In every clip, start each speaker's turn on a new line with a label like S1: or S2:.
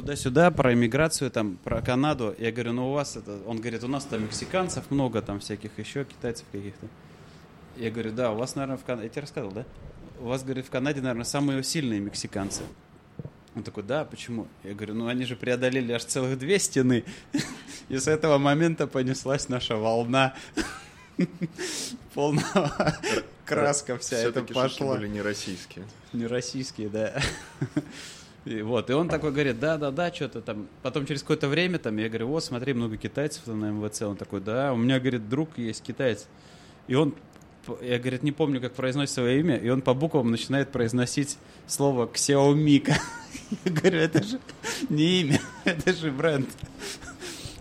S1: туда-сюда, про иммиграцию, там, про Канаду. Я говорю, ну у вас это... Он говорит, у нас там мексиканцев много, там всяких еще, китайцев каких-то. Я говорю, да, у вас, наверное, в Канаде... Я тебе рассказывал, да? У вас, говорит, в Канаде, наверное, самые сильные мексиканцы. Он такой, да, почему? Я говорю, ну они же преодолели аж целых две стены. И с этого момента понеслась наша волна. Полного краска вся это пошла.
S2: были не российские.
S1: Не российские, да. И вот, и он такой говорит, да-да-да, что-то там. Потом через какое-то время там, я говорю, вот, смотри, много китайцев на МВЦ. Он такой, да, у меня, говорит, друг есть китаец. И он, я, говорит, не помню, как произносит свое имя, и он по буквам начинает произносить слово Xiaomi. Я говорю, это же не имя, это же бренд.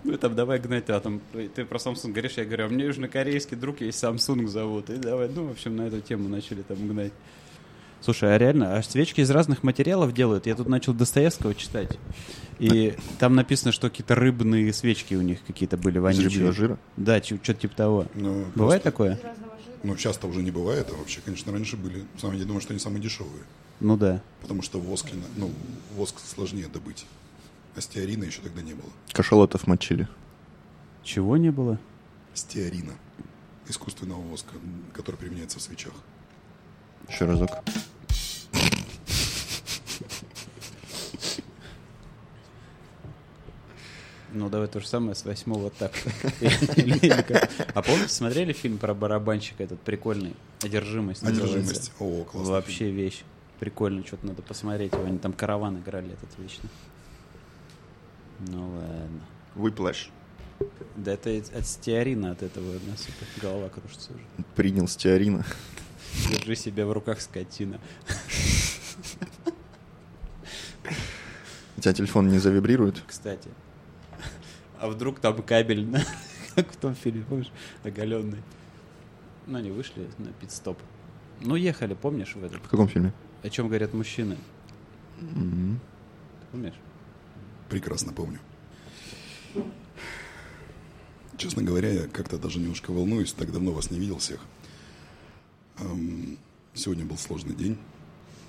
S1: Ну, там, давай гнать, а там, ты про Samsung говоришь, я говорю, а мне южнокорейский друг есть Samsung зовут. И давай, ну, в общем, на эту тему начали там гнать. Слушай, а реально, а свечки из разных материалов делают? Я тут начал Достоевского читать. И там написано, что какие-то рыбные свечки у них какие-то были вонючие.
S2: Из рыбьего жира?
S1: Да, что-то типа того.
S3: Ну,
S1: Бывает
S3: просто-
S1: такое?
S3: Ну, часто уже не бывает, а вообще, конечно, раньше были. Сам я думаю, что они самые дешевые.
S1: Ну да.
S3: Потому что воск, ну, воск сложнее добыть. А стеарина еще тогда не было.
S2: Кашалотов мочили.
S1: Чего не было?
S3: Стеарина. Искусственного воска, который применяется в свечах.
S2: Еще разок.
S1: Ну, давай то же самое с восьмого как? А помните, смотрели фильм про барабанщика этот прикольный? «Одержимость».
S3: Одержимость. О, классно.
S1: Вообще вещь. Прикольно, что-то надо посмотреть. Они там караван играли этот вечно. Ну ладно.
S2: Выплащ.
S1: Да это от стеарина от этого у нас голова кружится уже.
S2: Принял стеарина.
S1: Держи себя в руках, скотина.
S2: У тебя телефон не завибрирует?
S1: Кстати. А вдруг там кабель, как в том фильме, помнишь, оголенный. Ну, они вышли на пит-стоп. Ну, ехали, помнишь, в этом?
S2: В каком фильме?
S1: О чем говорят мужчины?
S2: М.
S1: Помнишь?
S3: Прекрасно помню. Честно говоря, я как-то даже немножко волнуюсь, так давно вас не видел всех. Эм, Сегодня был сложный день.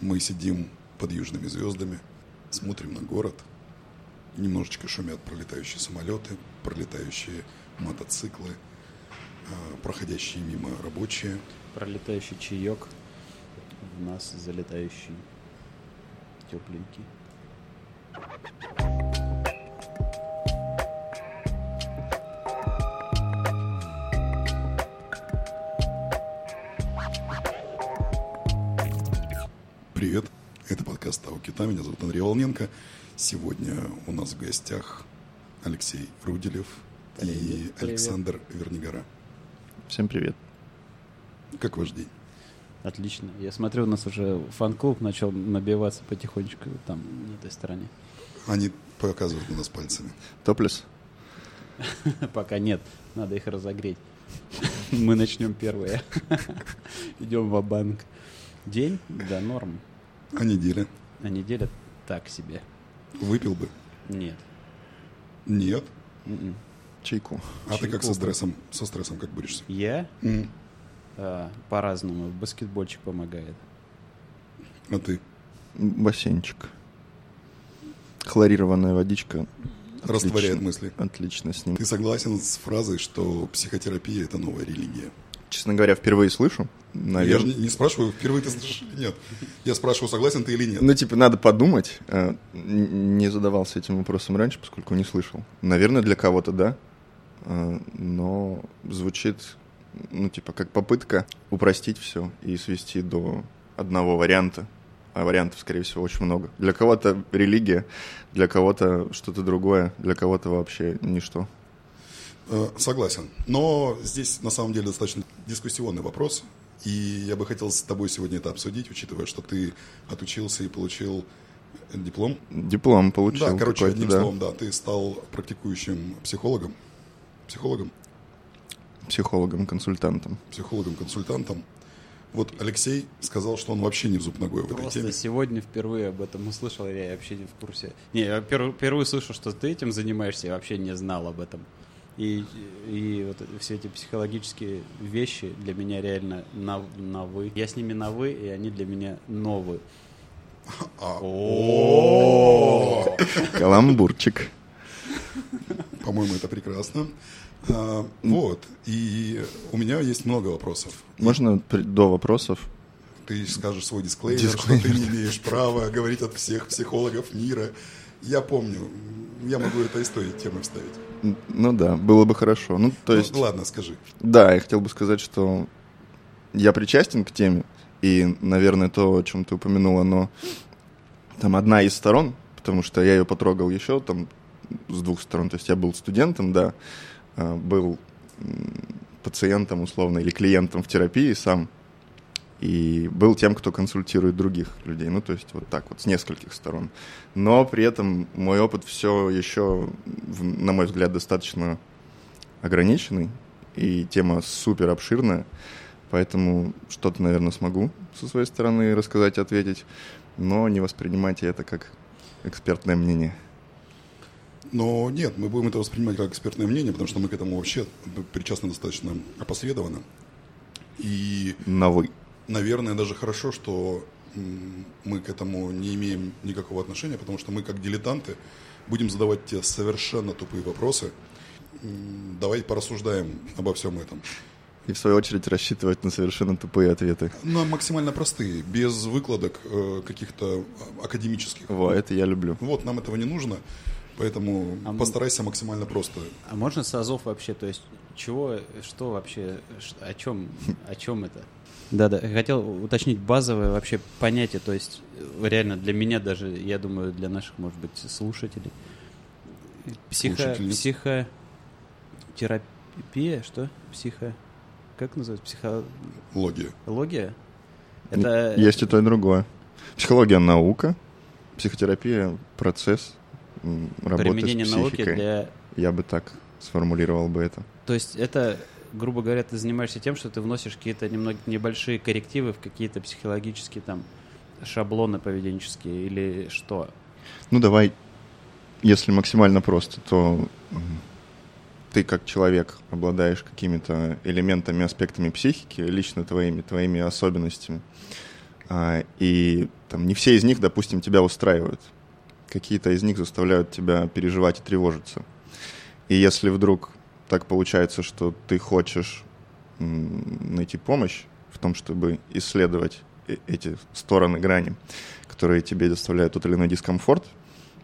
S3: Мы сидим под южными звездами, смотрим на город. Немножечко шумят пролетающие самолеты, пролетающие мотоциклы, э, проходящие мимо рабочие.
S1: Пролетающий чаек. В нас залетающий тепленький.
S3: Привет, это подкаст «Тау Кита», меня зовут Андрей Волненко. Сегодня у нас в гостях Алексей Руделев и
S1: Привет.
S3: Александр Вернигора.
S2: Всем привет.
S3: Как ваш день?
S1: Отлично. Я смотрю, у нас уже фан-клуб начал набиваться потихонечку там, на этой стороне.
S3: Они показывают на нас пальцами.
S2: Топлес?
S1: Пока нет, надо их разогреть. Мы начнем первые. Идем в банк День? Да, норм.
S3: А неделя?
S1: А неделя так себе.
S3: Выпил бы?
S1: Нет.
S3: Нет.
S1: М-м.
S2: Чайку.
S3: А ты как со
S1: Чайку.
S3: стрессом? Со стрессом как борешься?
S1: Я
S3: М.
S1: а, по-разному. Баскетбольчик помогает.
S3: А ты?
S2: Бассейнчик. Хлорированная водичка.
S3: Растворяет
S2: Отлично.
S3: мысли.
S2: Отлично с ним.
S3: Ты согласен с фразой, что психотерапия – это новая религия?
S2: Честно говоря, впервые слышу.
S3: Я
S2: Наверное.
S3: же не, не спрашиваю, впервые ты слышишь или нет. Я спрашиваю, согласен ты или нет.
S2: Ну, типа, надо подумать. Э, Не задавался этим вопросом раньше, поскольку не слышал. Наверное, для кого-то да. Э, Но звучит, ну, типа, как попытка упростить все и свести до одного варианта. А вариантов, скорее всего, очень много. Для кого-то религия, для кого-то что-то другое, для кого-то вообще ничто.
S3: Э, Согласен. Но здесь на самом деле достаточно дискуссионный вопрос. И я бы хотел с тобой сегодня это обсудить, учитывая, что ты отучился и получил диплом.
S2: Диплом получил.
S3: да, короче, одним
S2: да.
S3: словом, да, ты стал практикующим психологом, психологом,
S2: Психологом, консультантом.
S3: психологом-консультантом. Вот Алексей сказал, что он вообще не в зуб ногой в этой
S1: Просто
S3: теме.
S1: сегодня впервые об этом услышал, я вообще не в курсе. Не, я пер- впервые слышу, что ты этим занимаешься, я вообще не знал об этом. И, и вот все эти психологические вещи для меня реально новы. Я с ними новы, и они для меня новые.
S2: Каламбурчик.
S3: По-моему, это прекрасно. А, вот. И у меня есть много вопросов.
S2: Можно до вопросов?
S3: Ты скажешь свой дисклеймер,
S2: Дисклеймер.
S3: что ты не имеешь права говорить от всех психологов мира. Я помню. Я могу это из той темы вставить.
S2: Ну да, было бы хорошо. Ну, то
S3: Ну,
S2: есть,
S3: ладно, скажи.
S2: да, я хотел бы сказать, что я причастен к теме, и, наверное, то, о чем ты упомянула, но там одна из сторон, потому что я ее потрогал еще там с двух сторон. То есть я был студентом, да, а, был пациентом условно или клиентом в терапии сам, и был тем, кто консультирует других людей. Ну, то есть вот так вот, с нескольких сторон. Но при этом мой опыт все еще, на мой взгляд, достаточно ограниченный, и тема супер обширная, поэтому что-то, наверное, смогу со своей стороны рассказать, ответить, но не воспринимайте это как экспертное мнение.
S3: Но нет, мы будем это воспринимать как экспертное мнение, потому что мы к этому вообще причастны достаточно опосредованно. И,
S2: На вы.
S3: Наверное, даже хорошо, что мы к этому не имеем никакого отношения, потому что мы, как дилетанты, будем задавать тебе совершенно тупые вопросы. Давай порассуждаем обо всем этом.
S2: И в свою очередь рассчитывать на совершенно тупые ответы.
S3: Но максимально простые, без выкладок э, каких-то а, академических.
S2: Во, это я люблю.
S3: Вот, нам этого не нужно, поэтому
S1: А
S3: постарайся максимально просто.
S1: А можно с азов вообще, то есть чего, что вообще, о чем, о чем это? Да-да, хотел уточнить базовое вообще понятие, то есть реально для меня даже, я думаю, для наших, может быть, слушателей. Психо, психотерапия, что? Психо... Как называется? Психология?
S3: Логия.
S1: Это...
S2: Есть и то, и другое. Психология – наука, психотерапия – процесс работы
S1: применение
S2: с
S1: науки
S2: психикой.
S1: для
S2: Я бы так сформулировал бы это.
S1: То есть это, грубо говоря, ты занимаешься тем, что ты вносишь какие-то немного небольшие коррективы в какие-то психологические там шаблоны поведенческие или что?
S2: Ну, давай, если максимально просто, то ты как человек обладаешь какими-то элементами, аспектами психики, лично твоими, твоими особенностями. А, и там не все из них, допустим, тебя устраивают. Какие-то из них заставляют тебя переживать и тревожиться. И если вдруг так получается, что ты хочешь найти помощь в том, чтобы исследовать э- эти стороны грани, которые тебе доставляют тот или иной дискомфорт,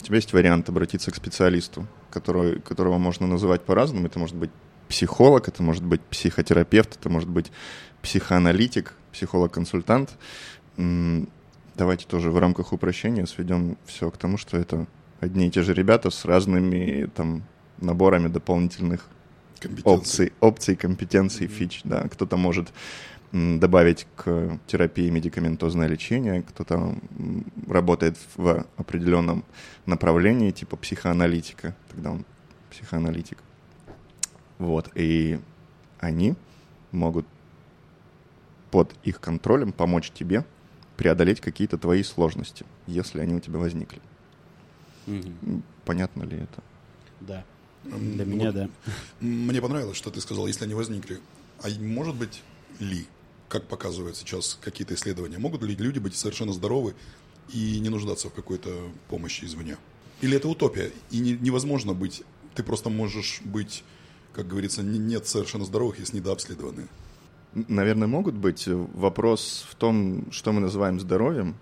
S2: у тебя есть вариант обратиться к специалисту, который, которого можно называть по-разному. Это может быть психолог, это может быть психотерапевт, это может быть психоаналитик, психолог-консультант. Давайте тоже в рамках упрощения сведем все к тому, что это одни и те же ребята с разными там наборами дополнительных. Опций, опций, компетенций, фич, да. Кто-то может добавить к терапии медикаментозное лечение, кто-то работает в определенном направлении, типа психоаналитика, тогда он психоаналитик. Вот, и они могут под их контролем помочь тебе преодолеть какие-то твои сложности, если они у тебя возникли. М, Понятно ли это?
S1: Да. Для
S3: ну
S1: меня,
S3: вот
S1: да.
S3: Мне понравилось, что ты сказал, если они возникли. А может быть ли, как показывают сейчас какие-то исследования, могут ли люди быть совершенно здоровы и не нуждаться в какой-то помощи извне? Или это утопия, и не- невозможно быть, ты просто можешь быть, как говорится, не- нет совершенно здоровых, есть недообследованные.
S2: Н- Наверное, могут быть. Вопрос в том, что мы называем здоровьем.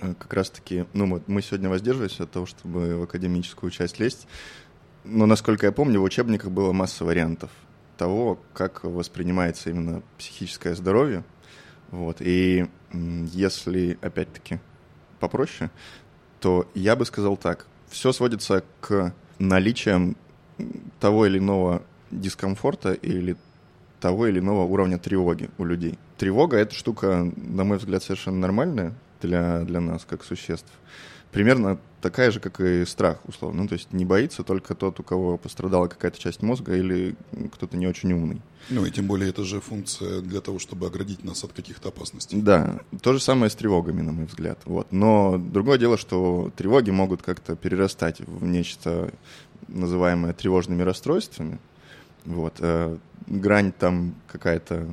S2: Э, Как раз-таки, ну, вот мы сегодня воздерживаемся от того, чтобы в академическую часть лезть. Но, насколько я помню, в учебниках было масса вариантов того, как воспринимается именно психическое здоровье. Вот. И если, опять-таки, попроще, то я бы сказал так. Все сводится к наличиям м, того или иного дискомфорта или того или иного уровня тревоги у людей. Тревога — это штука, на мой взгляд, совершенно нормальная для, для нас, как существ. Примерно такая же, как и страх, условно. Ну, то есть не боится только тот, у кого пострадала какая-то часть мозга или кто-то не очень умный.
S3: Ну и тем более это же функция для того, чтобы оградить нас от каких-то опасностей.
S2: Да, то же самое с тревогами, на мой взгляд. Вот. Но другое дело, что тревоги могут как-то перерастать в нечто, называемое тревожными расстройствами. Вот. э, Грань там какая-то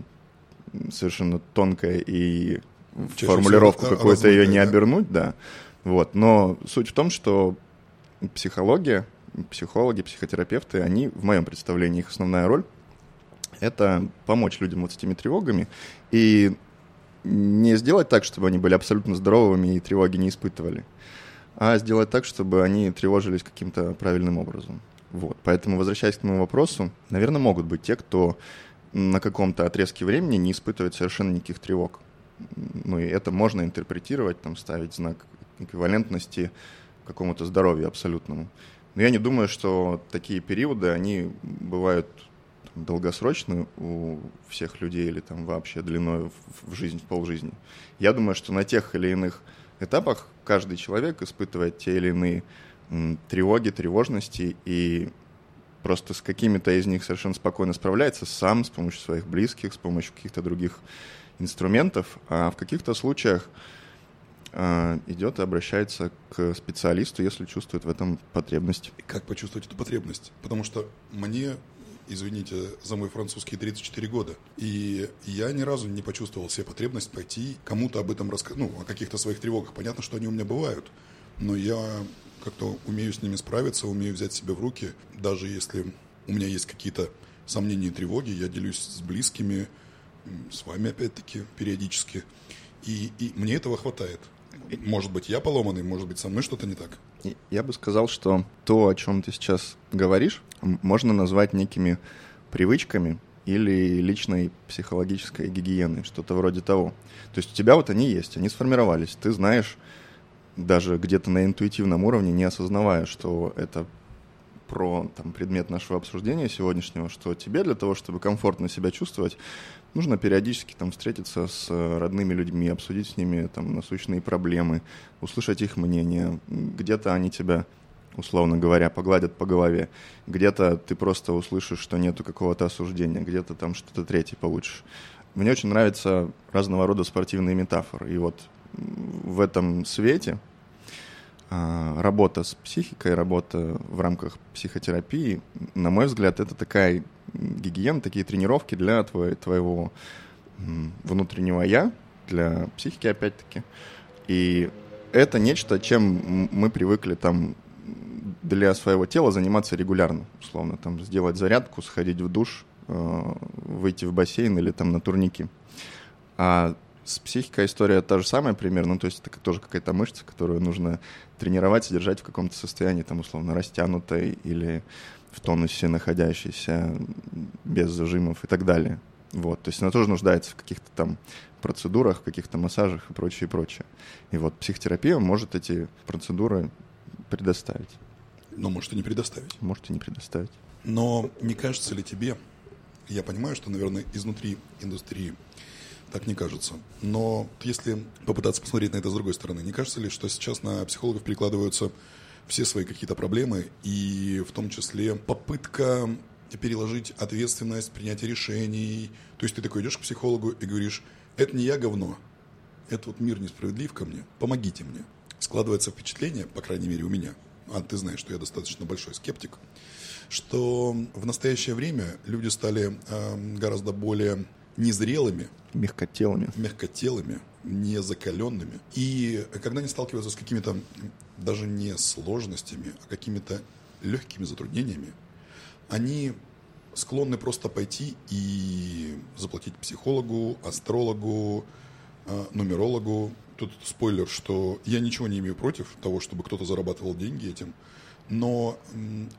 S2: совершенно тонкая и в формулировку какую-то ее не обернуть, да. Вот. Но суть в том, что психология, психологи, психотерапевты, они, в моем представлении, их основная роль — это помочь людям вот с этими тревогами и не сделать так, чтобы они были абсолютно здоровыми и тревоги не испытывали, а сделать так, чтобы они тревожились каким-то правильным образом. Вот. Поэтому, возвращаясь к моему вопросу, наверное, могут быть те, кто на каком-то отрезке времени не испытывает совершенно никаких тревог. Ну и это можно интерпретировать, там, ставить знак эквивалентности какому-то здоровью абсолютному. Но я не думаю, что такие периоды, они бывают там, долгосрочны у всех людей или там вообще длиной в, в жизнь, в полжизни. Я думаю, что на тех или иных этапах каждый человек испытывает те или иные м, тревоги, тревожности, и просто с какими-то из них совершенно спокойно справляется сам, с помощью своих близких, с помощью каких-то других инструментов, а в каких-то случаях идет и обращается к специалисту, если чувствует в этом потребность.
S3: Как почувствовать эту потребность? Потому что мне, извините за мой французский, 34 года, и я ни разу не почувствовал себе потребность пойти кому-то об этом рассказать, ну, о каких-то своих тревогах. Понятно, что они у меня бывают, но я как-то умею с ними справиться, умею взять себя в руки, даже если у меня есть какие-то сомнения и тревоги, я делюсь с близкими, с вами опять-таки периодически, и, и мне этого хватает. Может быть, я поломанный, может быть, со мной что-то не так.
S2: Я бы сказал, что то, о чем ты сейчас говоришь, можно назвать некими привычками или личной психологической гигиеной, что-то вроде того. То есть у тебя вот они есть, они сформировались, ты знаешь, даже где-то на интуитивном уровне, не осознавая, что это про там, предмет нашего обсуждения сегодняшнего, что тебе для того, чтобы комфортно себя чувствовать, нужно периодически там встретиться с родными людьми, обсудить с ними там насущные проблемы, услышать их мнение. Где-то они тебя, условно говоря, погладят по голове, где-то ты просто услышишь, что нету какого-то осуждения, где-то там что-то третье получишь. Мне очень нравятся разного рода спортивные метафоры. И вот в этом свете работа с психикой, работа в рамках психотерапии, на мой взгляд, это такая гигиена, такие тренировки для твоего, твоего внутреннего «я», для психики опять-таки. И это нечто, чем мы привыкли там для своего тела заниматься регулярно, условно, там сделать зарядку, сходить в душ, э, выйти в бассейн или там на турники. А с психикой история та же самая примерно, то есть это тоже какая-то мышца, которую нужно тренировать, содержать в каком-то состоянии, там, условно, растянутой или в тонусе находящейся, без зажимов и так далее. Вот, то есть она тоже нуждается в каких-то там процедурах, каких-то массажах и прочее, и прочее. И вот психотерапия может эти процедуры предоставить.
S3: Но может и не предоставить.
S2: Может и не предоставить.
S3: Но не кажется ли тебе, я понимаю, что, наверное, изнутри индустрии так не кажется. Но если попытаться посмотреть на это с другой стороны, не кажется ли, что сейчас на психологов перекладываются все свои какие-то проблемы, и в том числе попытка переложить ответственность, принятие решений. То есть ты такой идешь к психологу и говоришь, это не я говно, это вот мир несправедлив ко мне, помогите мне. Складывается впечатление, по крайней мере у меня, а ты знаешь, что я достаточно большой скептик, что в настоящее время люди стали э, гораздо более незрелыми,
S2: мягкотелыми,
S3: мягкотелыми, незакаленными. И когда они сталкиваются с какими-то даже не сложностями, а какими-то легкими затруднениями, они склонны просто пойти и заплатить психологу, астрологу, а, нумерологу. Тут спойлер, что я ничего не имею против того, чтобы кто-то зарабатывал деньги этим – но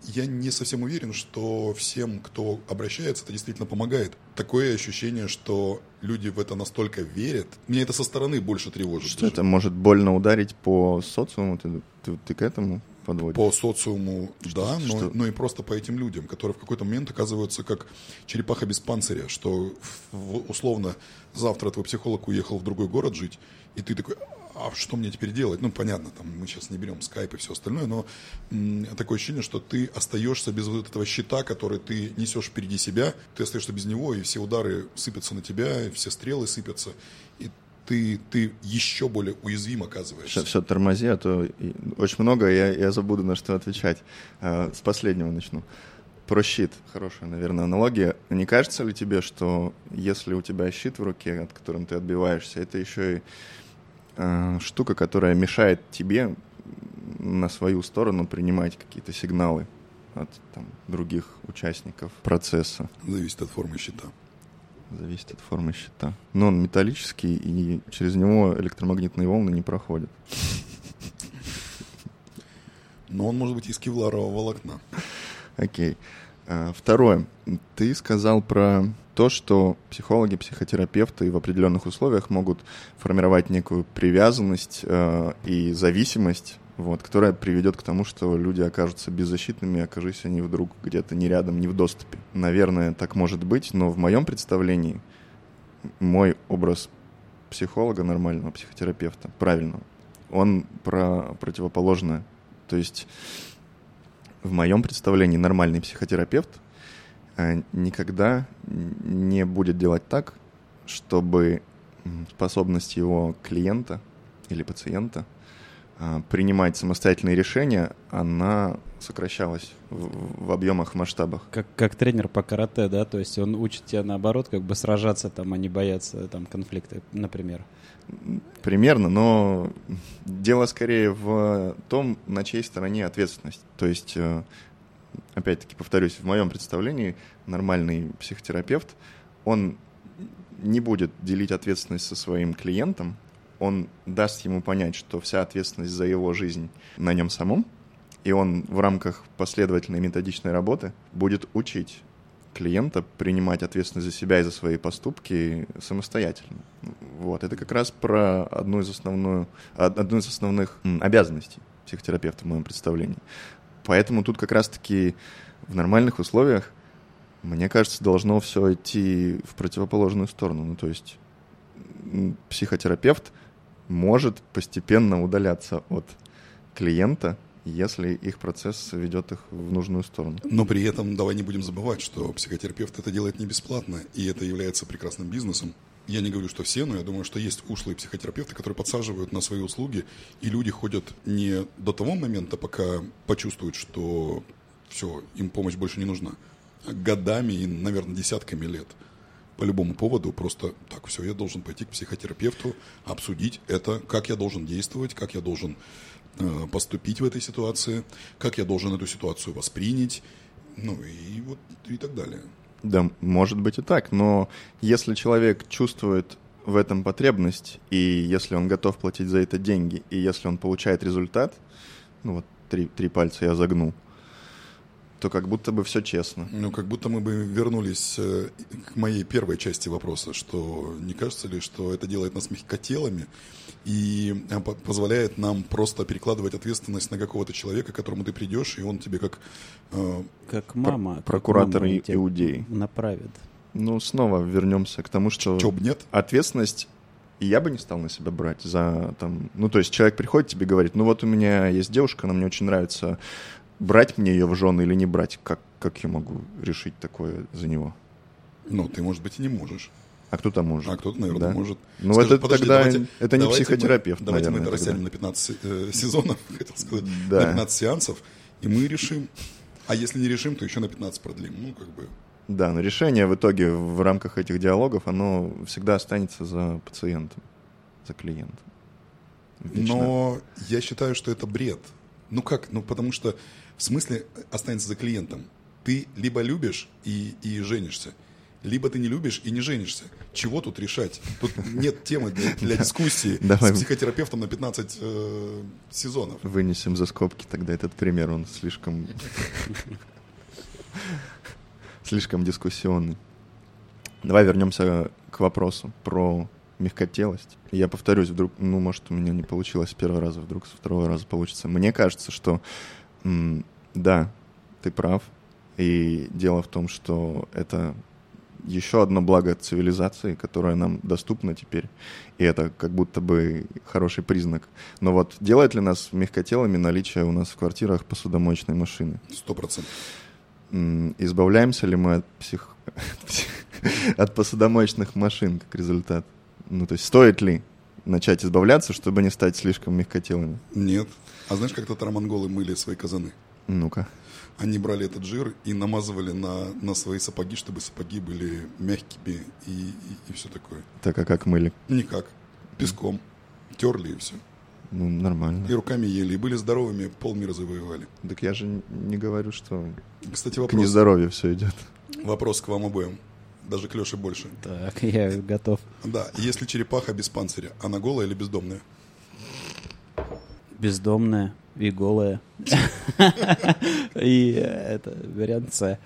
S3: я не совсем уверен, что всем, кто обращается, это действительно помогает. Такое ощущение, что люди в это настолько верят. Меня это со стороны больше тревожит.
S2: Что даже. это может больно ударить по социуму? Ты, ты, ты к этому подводишь?
S3: По социуму, что, да, но, что? но и просто по этим людям, которые в какой-то момент оказываются как черепаха без панциря, что условно завтра твой психолог уехал в другой город жить, и ты такой, а что мне теперь делать? Ну, понятно, там мы сейчас не берем скайп и все остальное, но такое ощущение, что ты остаешься без вот этого щита, который ты несешь впереди себя, ты остаешься без него, и все удары сыпятся на тебя, и все стрелы сыпятся, и ты, ты еще более уязвим оказываешься.
S2: Все, все тормози, а то очень много, я, я забуду на что отвечать. А, с последнего начну. Про щит. Хорошая, наверное, аналогия. Не кажется ли тебе, что если у тебя щит в руке, от которым ты отбиваешься, это еще и э, штука, которая мешает тебе на свою сторону принимать какие-то сигналы от там, других участников процесса?
S3: Зависит от формы щита.
S2: Зависит от формы щита. Но он металлический, и через него электромагнитные волны не проходят.
S3: Но он может быть из кевларового волокна.
S2: Окей. А, Второе. Ты сказал про то, что психологи, психотерапевты в определенных условиях могут формировать некую привязанность э, и зависимость, вот, которая приведет к тому, что люди окажутся беззащитными, окажись они вдруг где-то не рядом, не в доступе. Наверное, так может быть, но в моем представлении мой образ психолога нормального, психотерапевта, правильного, он про противоположное. То есть в моем представлении нормальный психотерапевт никогда не будет делать так, чтобы способность его клиента или пациента э, принимать самостоятельные решения, она сокращалась в, в объемах, в масштабах.
S1: Как, как тренер по карате, да? То есть он учит тебя наоборот, как бы сражаться там, а не бояться там конфликта, например.
S2: Примерно, но дело скорее в том, на чьей стороне ответственность. То есть, э, опять-таки, повторюсь, в моем представлении нормальный психотерапевт, он не будет делить ответственность со своим клиентом, он даст ему понять, что вся ответственность за его жизнь на нем самом, и он в рамках последовательной методичной работы будет учить клиента принимать ответственность за себя и за свои поступки самостоятельно. Вот. Это как раз про одну из, основную, одну из основных обязанностей психотерапевта в моем представлении. Поэтому тут как раз-таки в нормальных условиях, мне кажется, должно все идти в противоположную сторону. Ну, то есть психотерапевт может постепенно удаляться от клиента, если их процесс ведет их в нужную сторону.
S3: Но при этом давай не будем забывать, что психотерапевт это делает не бесплатно, и это является прекрасным бизнесом. Я не говорю, что все, но я думаю, что есть ушлые психотерапевты, которые подсаживают на свои услуги, и люди ходят не до того момента, пока почувствуют, что все, им помощь больше не нужна, а годами и, наверное, десятками лет по любому поводу просто так, все, я должен пойти к психотерапевту, обсудить это, как я должен действовать, как я должен Э, поступить в этой ситуации, как я должен эту ситуацию воспринять, ну и вот и так далее.
S2: Да, может быть и так, но если человек чувствует в этом потребность, и если он готов платить за это деньги, и если он получает результат, ну вот три, три пальца я загнул, то как будто бы все честно.
S3: Ну, как будто мы бы вернулись э, к моей первой части вопроса, что не кажется ли, что это делает нас мягкотелами и э, позволяет нам просто перекладывать ответственность на какого-то человека, к которому ты придешь, и он тебе как...
S1: Э, как мама.
S2: Про- прокуратор как мама иудей.
S1: Направит.
S2: Ну, снова вернемся к тому, что...
S3: Чё нет?
S2: Ответственность и я бы не стал на себя брать за там... Ну, то есть человек приходит тебе говорит, ну вот у меня есть девушка, она мне очень нравится, брать мне ее в жены или не брать? Как, как я могу решить такое за него?
S3: Ну, ты, может быть, и не можешь.
S2: А кто-то может.
S3: А кто-то, наверное, да? может.
S2: Ну, Скажи, это подожди, тогда давайте, это не давайте психотерапевт,
S3: мы, Давайте
S2: наверное,
S3: мы это растянем на 15 э, сезонов, хотел сказать, да. на 15 сеансов, и мы решим. А если не решим, то еще на 15 продлим. Ну, как бы...
S2: Да, но решение в итоге в рамках этих диалогов, оно всегда останется за пациентом, за клиентом.
S3: Вечно. Но я считаю, что это бред. Ну как? Ну потому что в смысле останется за клиентом. Ты либо любишь и, и женишься, либо ты не любишь и не женишься. Чего тут решать? Тут нет темы для, для дискуссии Давай. с психотерапевтом на 15 э, сезонов.
S2: Вынесем за скобки тогда этот пример, он слишком... слишком дискуссионный. Давай вернемся к вопросу про мягкотелость. Я повторюсь, вдруг, ну, может, у меня не получилось с первого раза, вдруг со второго раза получится. Мне кажется, что да, ты прав. И дело в том, что это еще одно благо цивилизации, которое нам доступно теперь. И это как будто бы хороший признак. Но вот делает ли нас мягкотелыми наличие у нас в квартирах посудомоечной машины?
S3: Сто процентов.
S2: Избавляемся ли мы от, псих... от посудомоечных машин как результат? Ну, то есть стоит ли начать избавляться, чтобы не стать слишком мягкотелыми?
S3: Нет. А знаешь, как татаро-монголы мыли свои казаны?
S2: Ну-ка.
S3: Они брали этот жир и намазывали на, на свои сапоги, чтобы сапоги были мягкими и, и, и все такое.
S2: Так, а как мыли?
S3: Никак. Песком. Терли и все.
S2: Ну, нормально.
S3: И руками ели. И были здоровыми, полмира завоевали.
S2: Так я же не говорю, что
S3: Кстати,
S2: к
S3: вопрос,
S2: нездоровью все идет.
S3: вопрос к вам обоим. Даже к Леше больше.
S1: Так, я готов.
S3: Да, если черепаха без панциря, она голая или бездомная?
S1: Бездомная и голая. И э, это вариант С.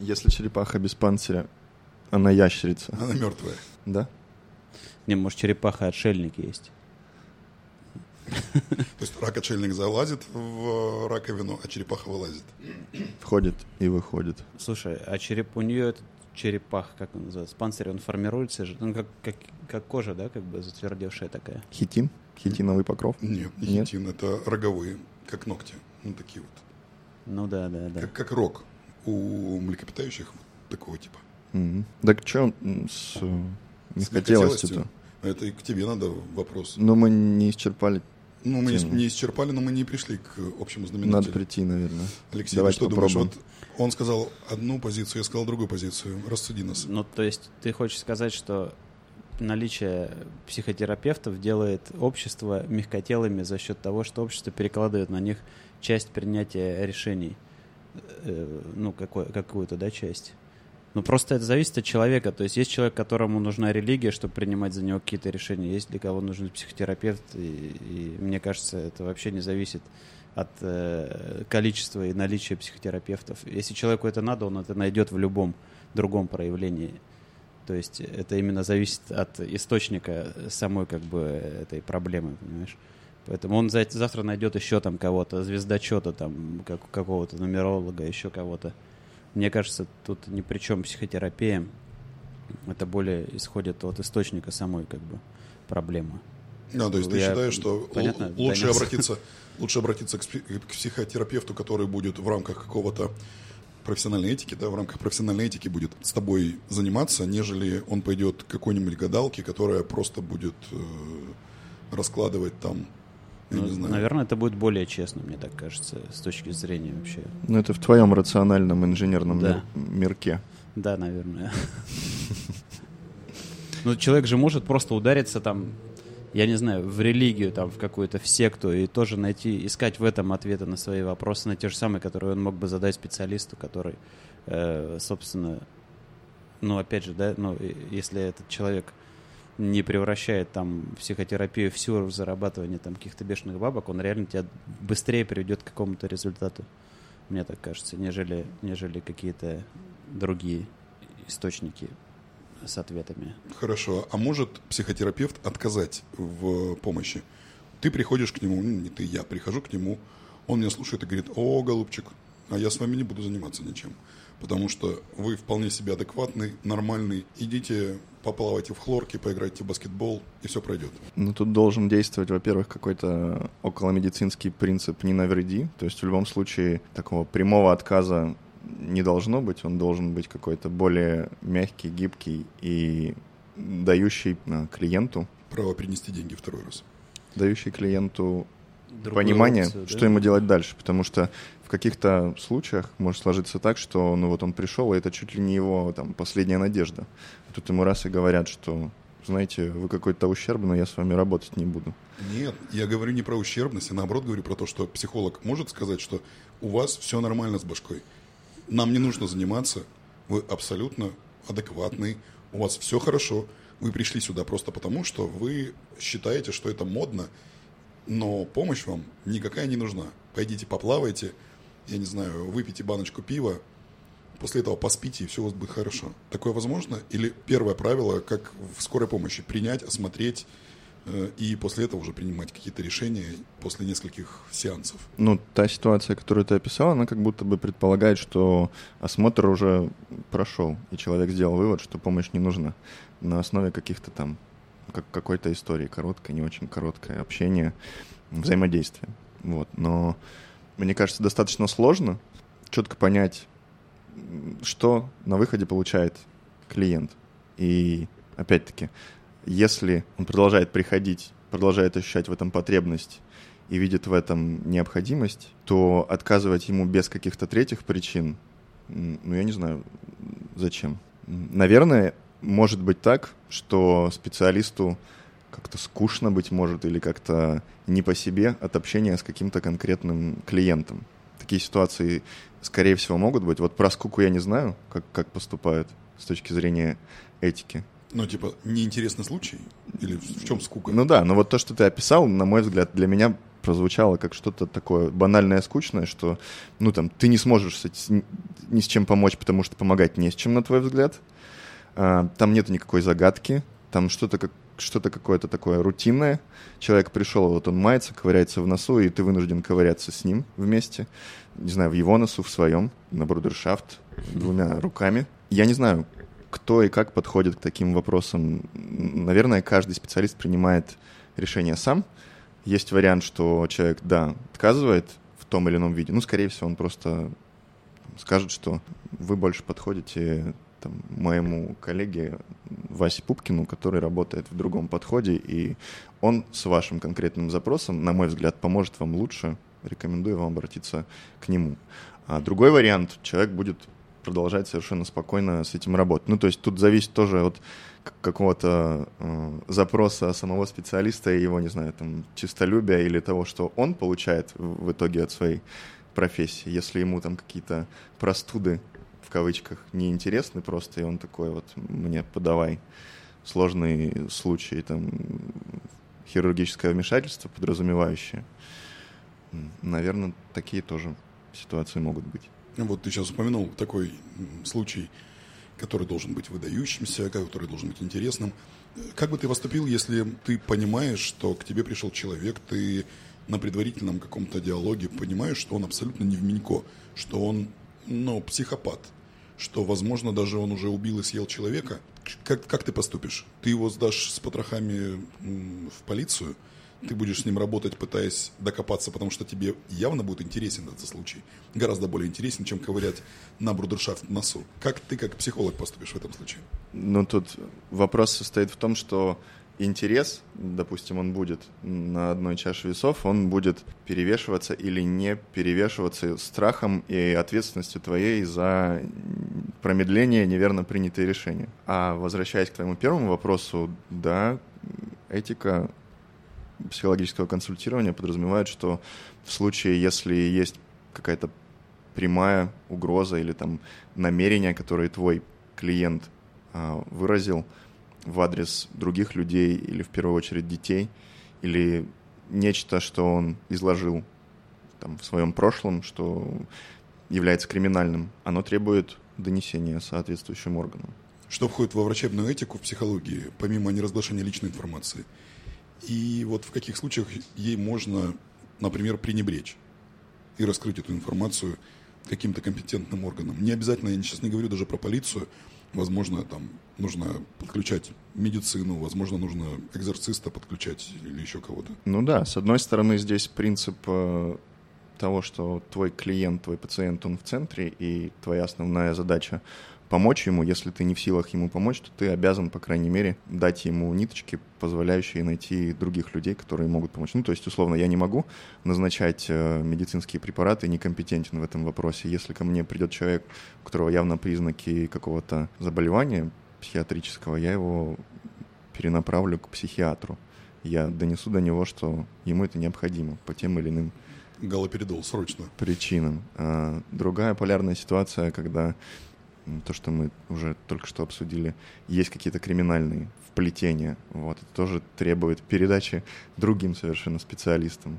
S2: Если черепаха без панциря, она ящерица,
S3: Она мертвая.
S2: да?
S1: Не, может, черепаха отшельник есть.
S3: То есть рак-отшельник залазит в раковину, а черепаха вылазит.
S2: Входит и выходит.
S1: Слушай, а череп у нее этот черепах, как он называется, панцирь, он формируется же, ну, как, как, как кожа, да, как бы затвердевшая такая.
S2: Хитин? Хитиновый покров?
S3: Нет, не
S2: Нет?
S3: хитин, это роговые, как ногти. Ну, такие вот.
S1: Ну да, да, да.
S3: Как, как рог у млекопитающих вот такого типа.
S2: Мгм. Так что с э, мягкотелостью-то?
S3: Это и к тебе надо вопрос.
S2: Ну, мы не исчерпали.
S3: Ну, мы не,
S2: тему.
S3: не исчерпали, но мы не пришли к общему знаменателю.
S2: Надо прийти, наверное.
S3: Алексей,
S2: Давайте
S3: ты что думаешь?
S2: попробуем.
S3: Вот он сказал одну позицию, я сказал другую позицию. Рассуди нас.
S1: Ну, то есть ты хочешь сказать, что наличие психотерапевтов делает общество мягкотелыми за счет того, что общество перекладывает на них часть принятия решений. Э, Ну, какую-то, да, часть. Ну, просто это зависит от человека. То есть есть человек, которому нужна религия, чтобы принимать за него какие-то решения. Есть для кого нужен психотерапевт. И, и мне кажется, это вообще не зависит от э, количества и наличия психотерапевтов. Если человеку это надо, он это найдет в любом другом проявлении. То есть это именно зависит от источника самой как бы этой проблемы, понимаешь? Поэтому он за- завтра найдет еще там кого-то, звездочета там, как, какого-то нумеролога, еще кого-то. Мне кажется, тут ни при чем психотерапия. Это более исходит от источника самой как бы проблемы.
S3: Да, то есть ты
S1: Я-
S3: считаешь, что
S1: понятно,
S3: лучше
S1: донес.
S3: обратиться, лучше обратиться к психотерапевту, который будет в рамках какого-то профессиональной этики, да, в рамках профессиональной этики будет с тобой заниматься, нежели он пойдет к какой-нибудь гадалке, которая просто будет э, раскладывать там, я
S1: Ну,
S3: не знаю.
S1: Наверное, это будет более честно, мне так кажется, с точки зрения вообще.
S2: Ну, это в твоем рациональном инженерном
S1: Да.
S2: мир- мирке.
S1: Да, наверное. Ну, человек же может просто удариться там, я не знаю, в религию, там, в какую-то, в секту, и тоже найти, искать в этом ответы на свои вопросы, на те же самые, которые он мог бы задать специалисту, который, э, собственно, ну, опять же, да, ну, если этот человек не превращает там психотерапию всю в зарабатывание там каких-то бешеных бабок, он реально тебя быстрее приведет к какому-то результату, мне так кажется, нежели, нежели какие-то другие источники с ответами.
S3: Хорошо. А может психотерапевт отказать в помощи? Ты приходишь к нему, ну, не ты, я прихожу к нему, он меня слушает и говорит, о, голубчик, а я с вами не буду заниматься ничем. Потому что вы вполне себе адекватный, нормальный. Идите, поплавайте в хлорке, поиграйте в баскетбол, и все пройдет.
S2: Ну, тут должен действовать, во-первых, какой-то околомедицинский принцип «не навреди». То есть в любом случае такого прямого отказа не должно быть. Он должен быть какой-то более мягкий, гибкий и дающий а, клиенту,
S3: Право принести деньги второй раз.
S2: дающий клиенту
S1: Другую
S2: понимание,
S1: опцию, да?
S2: что ему делать дальше. Потому что в каких-то случаях может сложиться так, что ну вот он пришел, и это чуть ли не его там последняя надежда. А тут ему раз и говорят, что знаете, вы какой-то ущербный, я с вами работать не буду.
S3: Нет, я говорю не про ущербность, а наоборот говорю про то, что психолог может сказать, что у вас все нормально с башкой. Нам не нужно заниматься, вы абсолютно адекватный, у вас все хорошо, вы пришли сюда просто потому, что вы считаете, что это модно, но помощь вам никакая не нужна. Пойдите поплавайте, я не знаю, выпейте баночку пива, после этого поспите, и все у вас будет хорошо. Такое возможно? Или первое правило, как в скорой помощи, принять, осмотреть, и после этого уже принимать какие-то решения после нескольких сеансов.
S2: Ну, та ситуация, которую ты описал, она как будто бы предполагает, что осмотр уже прошел, и человек сделал вывод, что помощь не нужна. На основе каких-то там, как, какой-то истории, короткой, не очень короткое общение, взаимодействие. Вот. Но мне кажется, достаточно сложно четко понять, что на выходе получает клиент. И опять-таки, если он продолжает приходить, продолжает ощущать в этом потребность, и видит в этом необходимость, то отказывать ему без каких-то третьих причин, ну, я не знаю, зачем. Наверное, может быть так, что специалисту как-то скучно, быть может, или как-то не по себе от общения с каким-то конкретным клиентом. Такие ситуации, скорее всего, могут быть. Вот про скуку я не знаю, как, как поступают с точки зрения этики.
S3: Ну, типа, неинтересный случай? Или в чем скука?
S2: Ну да, но вот то, что ты описал, на мой взгляд, для меня прозвучало как что-то такое банальное, скучное, что, ну, там, ты не сможешь с, ни с чем помочь, потому что помогать не с чем, на твой взгляд. А, там нет никакой загадки, там что-то как что-то какое-то такое рутинное. Человек пришел, вот он мается, ковыряется в носу, и ты вынужден ковыряться с ним вместе. Не знаю, в его носу, в своем, на брудершафт, двумя руками. Я не знаю, кто и как подходит к таким вопросам. Наверное, каждый специалист принимает решение сам. Есть вариант, что человек, да, отказывает в том или ином виде. Ну, скорее всего, он просто скажет, что вы больше подходите там, моему коллеге Васе Пупкину, который работает в другом подходе, и он с вашим конкретным запросом, на мой взгляд, поможет вам лучше. Рекомендую вам обратиться к нему. А другой вариант, человек будет продолжать совершенно спокойно с этим работать. Ну, то есть тут зависит тоже от какого-то э, запроса самого специалиста и его, не знаю, там, чистолюбия или того, что он получает в, итоге от своей профессии. Если ему там какие-то простуды в кавычках неинтересны просто, и он такой вот, мне подавай сложные случаи, там, хирургическое вмешательство подразумевающее. Наверное, такие тоже ситуации могут быть.
S3: Вот ты сейчас упомянул такой случай, который должен быть выдающимся, который должен быть интересным. Как бы ты поступил, если ты понимаешь, что к тебе пришел человек, ты на предварительном каком-то диалоге понимаешь, что он абсолютно не в Минько, что он, ну, психопат, что, возможно, даже он уже убил и съел человека, как, как ты поступишь? Ты его сдашь с потрохами в полицию, ты будешь с ним работать, пытаясь докопаться, потому что тебе явно будет интересен этот случай. Гораздо более интересен, чем ковырять на брудершафт носу. Как ты, как психолог, поступишь в этом случае?
S2: Ну, тут вопрос состоит в том, что интерес, допустим, он будет на одной чаше весов, он будет перевешиваться или не перевешиваться страхом и ответственностью твоей за промедление неверно принятые решения. А возвращаясь к твоему первому вопросу, да, этика психологического консультирования подразумевает, что в случае, если есть какая-то прямая угроза или там намерение, которое твой клиент а, выразил, в адрес других людей или в первую очередь детей, или нечто, что он изложил там, в своем прошлом, что является криминальным, оно требует донесения соответствующим органам.
S3: Что входит во врачебную этику в психологии, помимо неразглашения личной информации? И вот в каких случаях ей можно, например, пренебречь и раскрыть эту информацию каким-то компетентным органам? Не обязательно, я сейчас не говорю даже про полицию, Возможно, там нужно подключать медицину, возможно, нужно экзорциста подключать или еще кого-то.
S2: Ну да, с одной стороны, здесь принцип э, того, что твой клиент, твой пациент, он в центре, и твоя основная задача помочь ему, если ты не в силах ему помочь, то ты обязан, по крайней мере, дать ему ниточки, позволяющие найти других людей, которые могут помочь. Ну, то есть, условно, я не могу назначать э, медицинские препараты, некомпетентен в этом вопросе. Если ко мне придет человек, у которого явно признаки какого-то заболевания психиатрического, я его перенаправлю к психиатру. Я донесу до него, что ему это необходимо по тем или иным
S3: Галоперидол, срочно.
S2: Причинам. А другая полярная ситуация, когда то, что мы уже только что обсудили, есть какие-то криминальные вплетения. Вот, это тоже требует передачи другим совершенно специалистам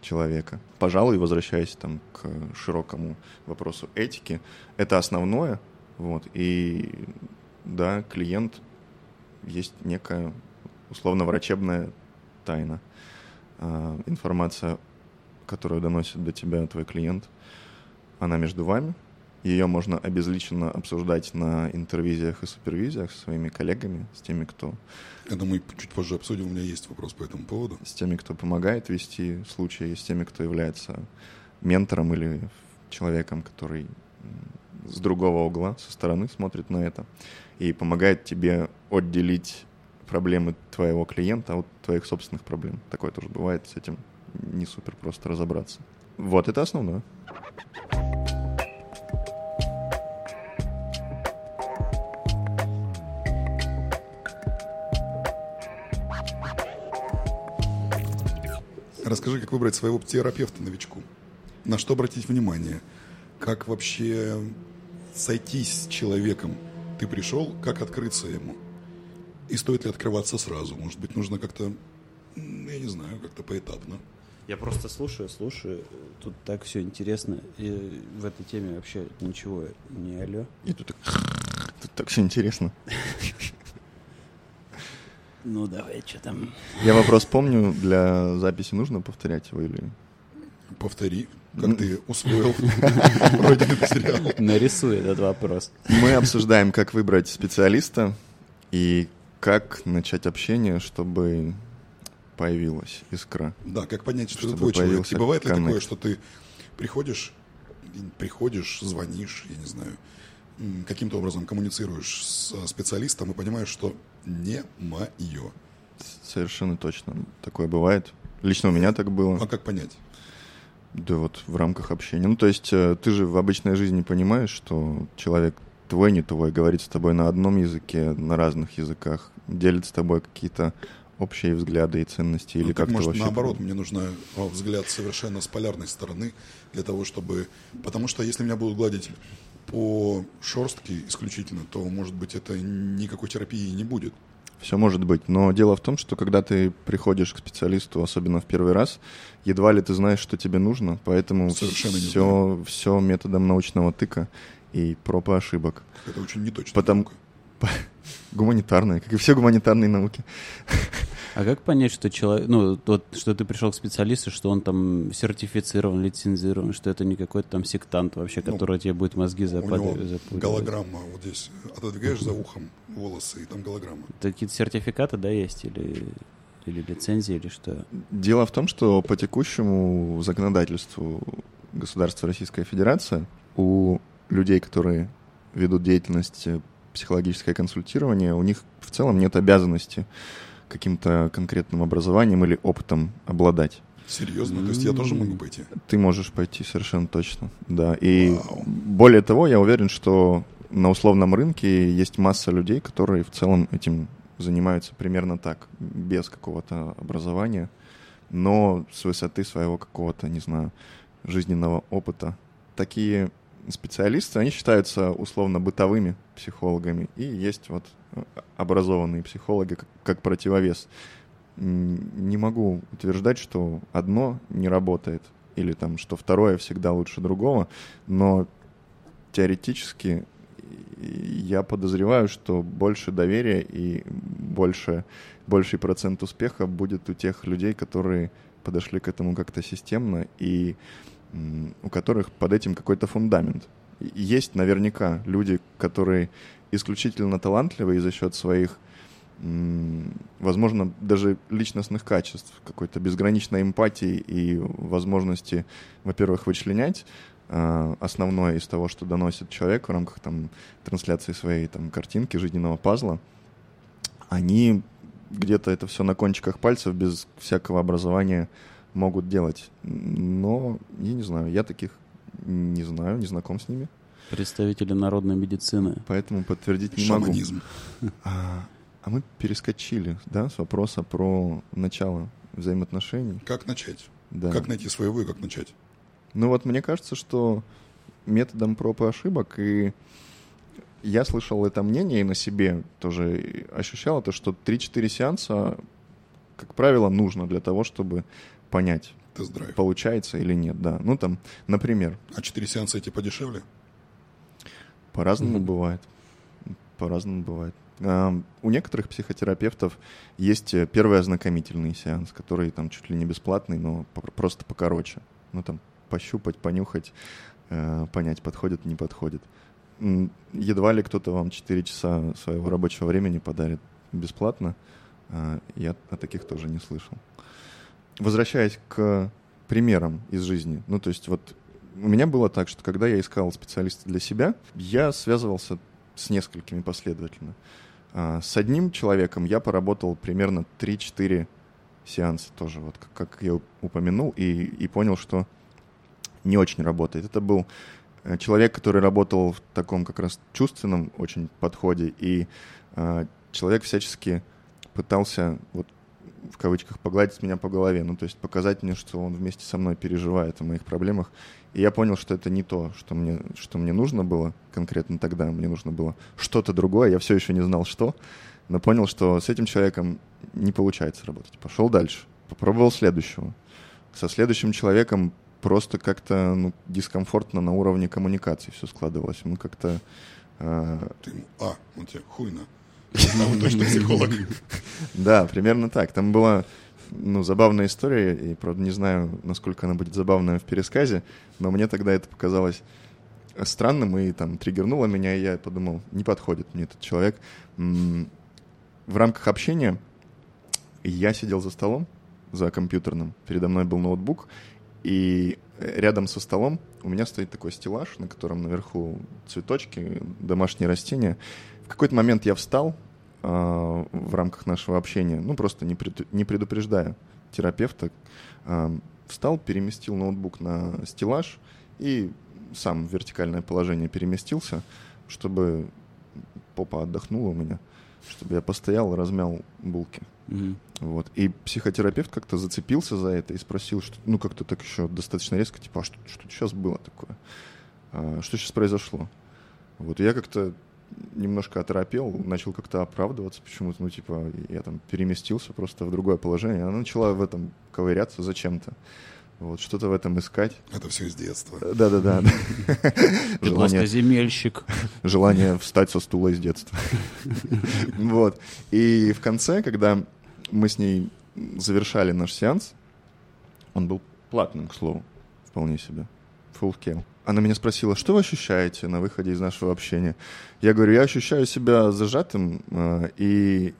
S2: человека. Пожалуй, возвращаясь там к широкому вопросу этики, это основное, вот, и да, клиент есть некая условно-врачебная тайна. А, информация, которую доносит до тебя твой клиент, она между вами, ее можно обезличенно обсуждать на интервизиях и супервизиях со своими коллегами, с теми, кто...
S3: Я думаю, чуть позже обсудим, у меня есть вопрос по этому поводу.
S2: С теми, кто помогает вести случаи, с теми, кто является ментором или человеком, который с другого угла, со стороны смотрит на это и помогает тебе отделить проблемы твоего клиента от твоих собственных проблем. Такое тоже бывает, с этим не супер просто разобраться. Вот, это основное.
S3: Расскажи, как выбрать своего терапевта новичку. На что обратить внимание? Как вообще сойтись с человеком? Ты пришел, как открыться ему? И стоит ли открываться сразу? Может быть, нужно как-то, я не знаю, как-то поэтапно.
S1: Я просто слушаю, слушаю. Тут так все интересно. И в этой теме вообще ничего не алло.
S2: И тут так, тут так все интересно.
S1: Ну, давай, что там?
S2: Я вопрос помню, для записи нужно повторять его или...
S3: Повтори, как ты усвоил родину сериал.
S1: Нарисуй этот вопрос.
S2: Мы обсуждаем, как выбрать специалиста и как начать общение, чтобы появилась искра.
S3: Да, как понять, что это твой человек. И бывает ли такое, что ты приходишь, приходишь, звонишь, я не знаю, каким-то образом коммуницируешь с специалистом и понимаешь, что не мое.
S2: Совершенно точно. Такое бывает. Лично у меня так было.
S3: А как понять?
S2: Да вот в рамках общения. Ну, то есть э, ты же в обычной жизни понимаешь, что человек твой, не твой, говорит с тобой на одном языке, на разных языках, делит с тобой какие-то общие взгляды и ценности, или
S3: Ну, так,
S2: как-то
S3: может,
S2: вообще...
S3: наоборот, мне нужно э, взгляд совершенно с полярной стороны для того, чтобы... Потому что если меня будут гладить по шерстке исключительно, то, может быть, это никакой терапии не будет.
S2: Все может быть, но дело в том, что когда ты приходишь к специалисту, особенно в первый раз, едва ли ты знаешь, что тебе нужно, поэтому
S3: Совершенно
S2: все, все методом научного тыка и проб и ошибок.
S3: Это очень неточно.
S2: Потому- Гуманитарные, как и все гуманитарные науки.
S1: А как понять, что человек, ну, вот, что ты пришел к специалисту, что он там сертифицирован, лицензирован, что это не какой-то там сектант вообще,
S3: Ну,
S1: который тебе будет мозги
S3: У него
S1: западать.
S3: голограмма вот здесь. Отодвигаешь за ухом волосы, и там голограмма.
S1: Это Какие-то сертификаты, да, есть? Или, или лицензии, или что?
S2: Дело в том, что по текущему законодательству государства Российская Федерация у людей, которые ведут деятельность э, психологическое консультирование, у них в целом нет обязанности каким-то конкретным образованием или опытом обладать.
S3: Серьезно? То есть я тоже могу пойти?
S2: Ты можешь пойти совершенно точно, да. И
S3: Вау.
S2: более того, я уверен, что на условном рынке есть масса людей, которые в целом этим занимаются примерно так, без какого-то образования, но с высоты своего какого-то, не знаю, жизненного опыта. Такие специалисты, они считаются условно-бытовыми психологами, и есть вот э, образованные психологи как, как противовес. Не могу утверждать, что одно не работает, или там, что второе всегда лучше другого, но теоретически я подозреваю, что больше доверия и больше, больший процент успеха будет у тех людей, которые подошли к этому как-то системно и у которых под этим какой-то фундамент. Есть наверняка люди, которые исключительно талантливы и за счет своих, возможно, даже личностных качеств, какой-то безграничной эмпатии и возможности, во-первых, вычленять а, основное из того, что доносит человек в рамках там, трансляции своей там, картинки, жизненного пазла, они где-то это все на кончиках пальцев без всякого образования могут делать. Но, я не знаю, я таких не знаю, не знаком с ними,
S1: Представители народной медицины.
S2: поэтому подтвердить не могу.
S3: Шаманизм.
S2: А, а мы перескочили, да, с вопроса про начало взаимоотношений.
S3: Как начать?
S2: Да.
S3: Как найти своего и как начать?
S2: Ну вот мне кажется, что методом проб и ошибок, и я слышал это мнение и на себе тоже ощущал это, что 3-4 сеанса, как правило, нужно для того, чтобы понять,
S3: Тест-драйв.
S2: получается или нет, да. Ну там, например,
S3: А четыре сеанса эти подешевле?
S2: По-разному
S1: Мгм.
S2: бывает. По-разному бывает. А, у некоторых психотерапевтов есть э, первый ознакомительный сеанс, который там чуть ли не бесплатный, но по- просто покороче. Ну там пощупать, понюхать, э, понять, подходит, не подходит. Едва ли кто-то вам 4 часа своего рабочего времени подарит бесплатно. А, Я о таких тоже не слышал. Возвращаясь к примерам из жизни. Ну, то есть вот у меня было так, что когда я искал специалиста для себя, я связывался с несколькими последовательно. А, С одним человеком я поработал примерно 3-4 сеансы тоже, вот как, как я упомянул, и, и понял, что не очень работает. Это был э, человек, который работал в таком как раз чувственном очень подходе, и э, человек всячески пытался вот в кавычках погладить меня по голове, ну то есть показать мне, что он вместе со мной переживает о моих проблемах. И я понял, что это не то, что мне, что мне нужно было конкретно тогда. Мне нужно было что-то другое. Я все еще не знал, что. Но понял, что с этим человеком не получается работать. Пошел дальше. Попробовал следующего. Со следующим человеком просто как-то ну, дискомфортно на уровне коммуникации все складывалось. Мы как-то...
S3: Э... Ты а, он тебе хуйно. Там точно психолог.
S2: Да, примерно так. Там была ну, забавная история, и, правда, не знаю, насколько она будет забавная в пересказе, но мне тогда это показалось странным и там триггернуло меня, и я подумал, не подходит мне этот человек. В рамках общения я сидел за столом, за компьютерным, передо мной был ноутбук, и рядом со столом у меня стоит такой стеллаж, на котором наверху цветочки, домашние растения. В какой-то момент я встал, в рамках нашего общения, ну, просто не, пред, не предупреждая терапевта, э, встал, переместил ноутбук на стеллаж и сам в вертикальное положение переместился, чтобы попа отдохнула у меня, чтобы я постоял и размял булки. Mm-hmm. Вот. И психотерапевт как-то зацепился за это и спросил, что, ну, как-то так еще достаточно резко, типа, а что, что сейчас было такое? А, что сейчас произошло? Вот. И я как-то немножко оторопел, начал как-то оправдываться почему-то, ну, типа, я там переместился просто в другое положение. Она начала в этом ковыряться зачем-то. Вот, что-то в этом искать.
S3: Это все из детства.
S2: Да-да-да.
S1: Желание... земельщик.
S2: Желание встать со стула из детства. Вот. И в конце, когда мы с ней завершали наш сеанс, он был платным, к слову, вполне себе. Full scale. Она меня спросила, что вы ощущаете на выходе из нашего общения? Я говорю, я ощущаю себя зажатым э, и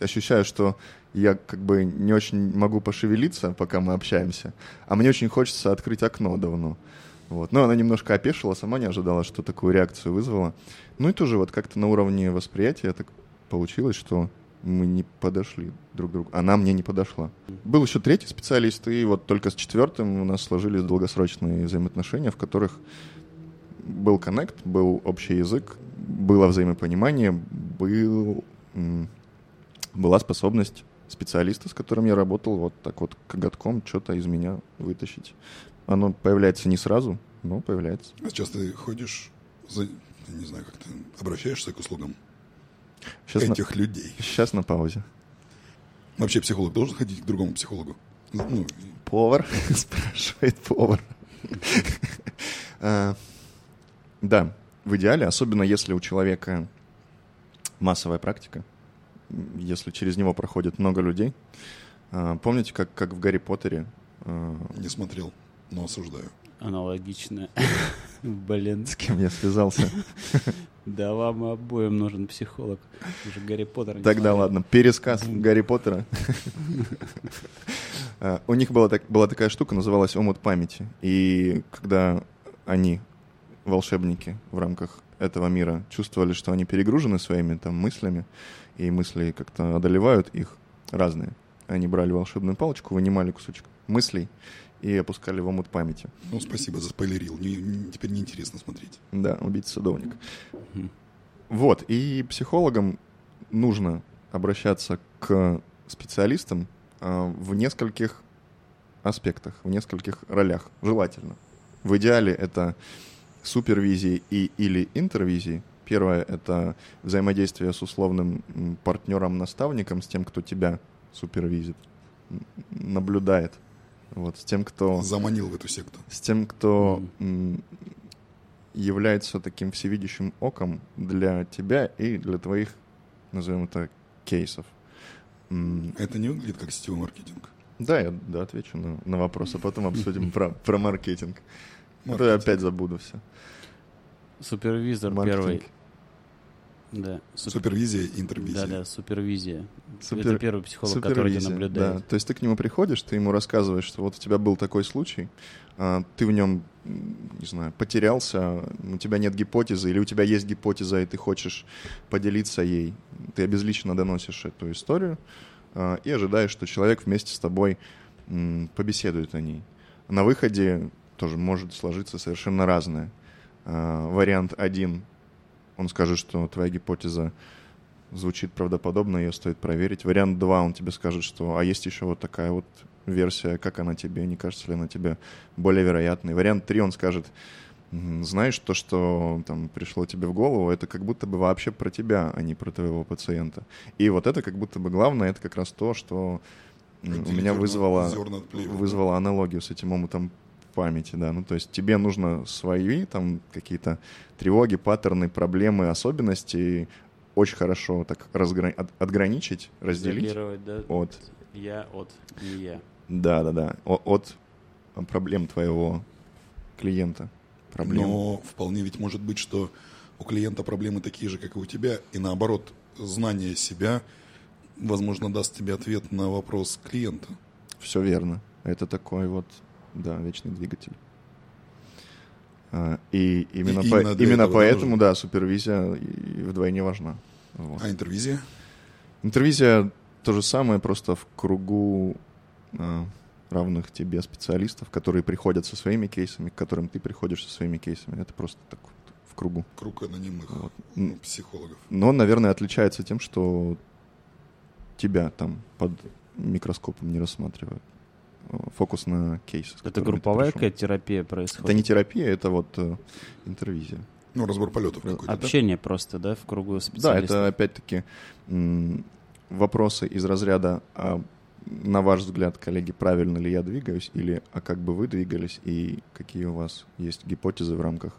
S2: ощущаю, что я как бы не очень могу пошевелиться, пока мы общаемся, а мне очень хочется открыть окно давно. Вот. Но она немножко опешила, сама не ожидала, что такую реакцию вызвала. Ну и тоже вот как-то на уровне восприятия так получилось, что мы не подошли друг к другу. Она мне не подошла. Был еще третий специалист, и вот только с четвертым у нас сложились долгосрочные взаимоотношения, в которых был коннект, был общий язык, было взаимопонимание, был, была способность специалиста, с которым я работал, вот так вот коготком что-то из меня вытащить. Оно появляется не сразу, но появляется.
S3: А сейчас ты ходишь, за, не знаю, как ты обращаешься к услугам Сейчас этих на... людей.
S2: Сейчас на паузе.
S3: Вообще психолог должен ходить к другому психологу?
S2: Ну, повар, спрашивает повар. А, да, в идеале, особенно если у человека массовая практика, если через него проходит много людей. А, помните, как, как в Гарри Поттере?
S3: Не смотрел, но осуждаю.
S1: Аналогично. Блин.
S2: С кем я связался?
S1: Да вам обоим нужен психолог. Уже Гарри Поттер.
S2: Тогда ладно, пересказ Гарри Поттера. А, у них была, так, была такая штука, называлась «Омут памяти». И когда они, волшебники в рамках этого мира, чувствовали, что они перегружены своими там мыслями, и мысли как-то одолевают их разные, они брали волшебную палочку, вынимали кусочек мыслей и опускали в омут памяти.
S3: Ну, спасибо за спойлерил. Не, не, теперь неинтересно смотреть.
S2: Да, убийца садовник. Угу. Вот, и психологам нужно обращаться к специалистам э, в нескольких аспектах, в нескольких ролях, желательно. В идеале это супервизии и или интервизии. Первое — это взаимодействие с условным партнером-наставником, с тем, кто тебя супервизит, наблюдает вот, с тем, кто...
S3: Заманил в эту секту.
S2: С тем, кто mm. является таким всевидящим оком для тебя и для твоих, назовем это, кейсов.
S3: Это не выглядит как сетевой маркетинг?
S2: Да, я да, отвечу на, на вопрос, а потом обсудим про, про маркетинг. маркетинг. А то я опять забуду все.
S1: Супервизор первый да.
S3: Супер... Супервизия и интервизия.
S1: Да, да, супервизия. Супер... Это первый психолог, Супервизия, который тебя наблюдает.
S2: Да. То есть ты к нему приходишь, ты ему рассказываешь, что вот у тебя был такой случай, а, ты в нем, не знаю, потерялся, у тебя нет гипотезы, или у тебя есть гипотеза, и ты хочешь поделиться ей. Ты обезлично доносишь эту историю, э, и ожидаешь, что человек вместе с тобой побеседует о ней. На выходе тоже может сложиться совершенно разное. Э, вариант один, он скажет, что твоя гипотеза звучит правдоподобно, ее стоит проверить. Вариант два, он тебе скажет, что а есть еще вот такая вот версия, как она тебе, не кажется ли она тебе более вероятной. Вариант три, он скажет, «М, знаешь, то, что там пришло тебе в голову, это как будто бы вообще про тебя, а не про твоего пациента. И вот это как будто бы главное, это как раз то, что у меня вызвало,
S3: плевел,
S2: вызвало аналогию с этим омутом памяти, да. Ну, то есть тебе нужно свои там какие-то тревоги, паттерны, проблемы, особенности очень хорошо так разгра- от- отграничить, разделить.
S1: Да?
S2: от-
S1: Я от не я.
S2: Да, да, да. О- От проблем твоего клиента. Проблем.
S3: Но вполне ведь может быть, что у клиента проблемы такие же, как и у тебя, и наоборот, знание себя, возможно, даст тебе ответ на вопрос клиента.
S2: Все верно. Это такой вот, да, вечный двигатель. А, И именно,
S3: И
S2: по-
S3: именно
S2: именно поэтому,
S3: нужно.
S2: да, супервизия вдвойне важна. Вот.
S3: А интервизия?
S2: Интервизия то же самое, просто в кругу а, равных тебе специалистов, которые приходят со своими кейсами, к которым ты приходишь со своими кейсами. Это просто так вот в кругу.
S3: Круг анонимных
S2: Вот.
S3: ну, психологов.
S2: Но наверное, отличается тем, что тебя там под микроскопом не рассматривают. Фокус на кейс. с
S1: Это групповая какая-то терапия происходит?
S2: Это не терапия, это вот э, интервизия.
S3: Ну, разбор полетов какой-то, да?
S1: Общение просто, да, в кругу
S2: Да,
S1: специалистов?
S2: это опять-таки м, вопросы из разряда, а, на ваш взгляд, коллеги, правильно ли я двигаюсь, или а как бы вы двигались, и какие у вас есть гипотезы в рамках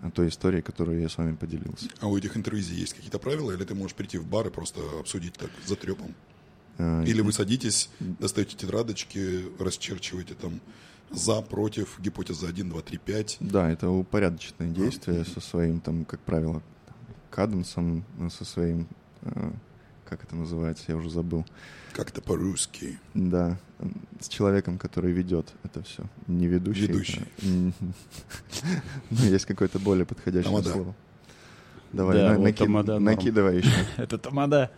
S2: а, той истории, которую я с вами поделился.
S3: А у этих интервизий есть какие-то правила, или ты можешь прийти в бар и просто обсудить так за трепом?
S2: Э,
S3: Или вы садитесь, достаете тетрадочки, расчерчиваете там за, против, гипотеза 1, 2, 3, 5.
S2: Да, это упорядоченное действие со своим, там, как правило, каденсом, э, со своим, э, как это называется, я уже забыл.
S3: Как-то по-русски.
S2: Да, с человеком, который ведет это все. Не ведущий.
S3: Ведущий.
S2: а, м, Ну, есть какое-то более подходящее слово. Давай, накидывай еще.
S1: Это тамада.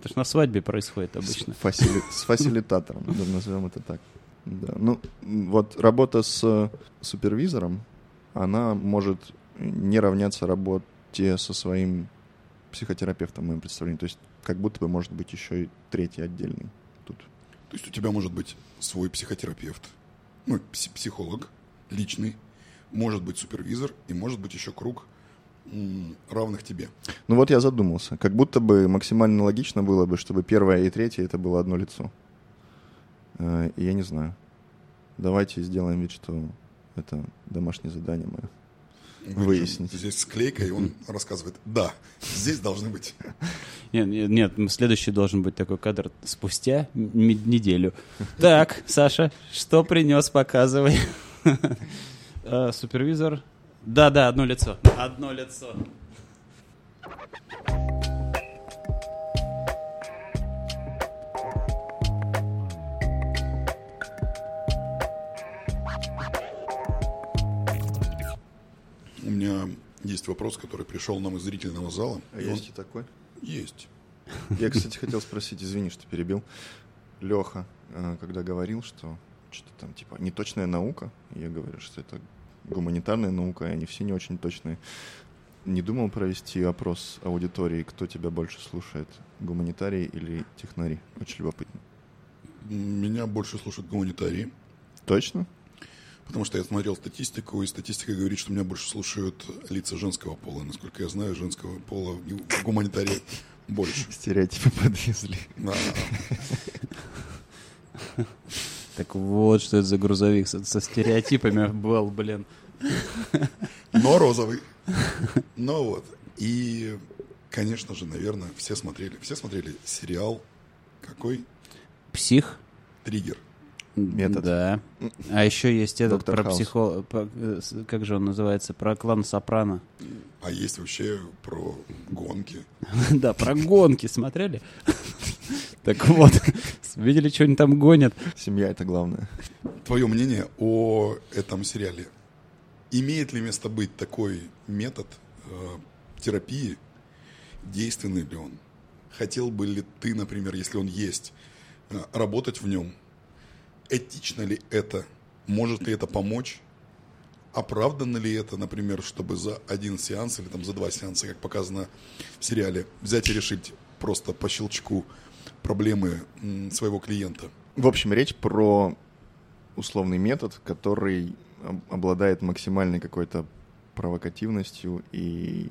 S1: Это ж на свадьбе происходит обычно.
S2: С, фасили- с фасилитатором, да, назовем это так. Да. Ну, вот работа с э, супервизором, она может не равняться работе со своим психотерапевтом, в моем представлении. То есть как будто бы может быть еще и третий отдельный тут.
S3: То есть у тебя может быть свой психотерапевт, ну, пси- психолог личный, может быть супервизор и может быть еще круг равных тебе.
S2: Ну вот я задумался. Как будто бы максимально логично было бы, чтобы первое и третье это было одно лицо. Э, И я не знаю. Давайте сделаем вид, что это домашнее задание мое. Выяснить.
S3: Здесь склейка, и он рассказывает, да, здесь должны быть.
S1: Нет, нет, нет, следующий должен быть такой кадр спустя неделю. Так, Саша, что принес, показывай. А, Супервизор. Да, да, одно лицо. Одно лицо.
S3: У меня есть вопрос, который пришел нам из зрительного зала.
S2: А
S3: И он-
S2: есть и такой?
S3: Есть.
S2: Я, кстати, хотел спросить, извини, что перебил. Леха, э, когда говорил, что что-то там типа неточная наука, я говорю, что это гуманитарная наука, и они все не очень точные. Не думал провести опрос аудитории, кто тебя больше слушает, гуманитарии или технари? Очень любопытно.
S3: Меня больше слушают гуманитарии,
S2: Точно?
S3: потому что я смотрел статистику, и статистика говорит, что меня больше слушают лица женского пола. Насколько я знаю, женского пола в гуманитарии больше.
S2: Стереотипы подвезли.
S3: Да.
S1: Так вот, что это за грузовик со, со стереотипами был, блин.
S3: Но розовый. Ну вот. И, конечно же, наверное, все смотрели. Все смотрели сериал какой?
S1: Псих?
S3: Триггер.
S2: Метод.
S1: Да. А еще есть этот
S2: Доктор
S1: про
S2: Хаус.
S1: психо... про, э, Как же он называется? Про клан Сопрано.
S3: А есть вообще про гонки.
S1: Да, про гонки смотрели? Так вот, видели, что они там гонят?
S2: Семья — это главное.
S3: Твое мнение о этом сериале. Имеет ли место быть такой метод э, терапии? Действенный ли он? Хотел бы ли ты, например, если он есть, э, работать в нем. Этично ли это? Может ли это помочь? Оправдано ли это, например, чтобы за один сеанс или там за два сеанса, как показано в сериале, взять и решить просто по щелчку проблемы своего клиента?
S2: В общем, речь про условный метод, который обладает максимальной какой-то провокативностью и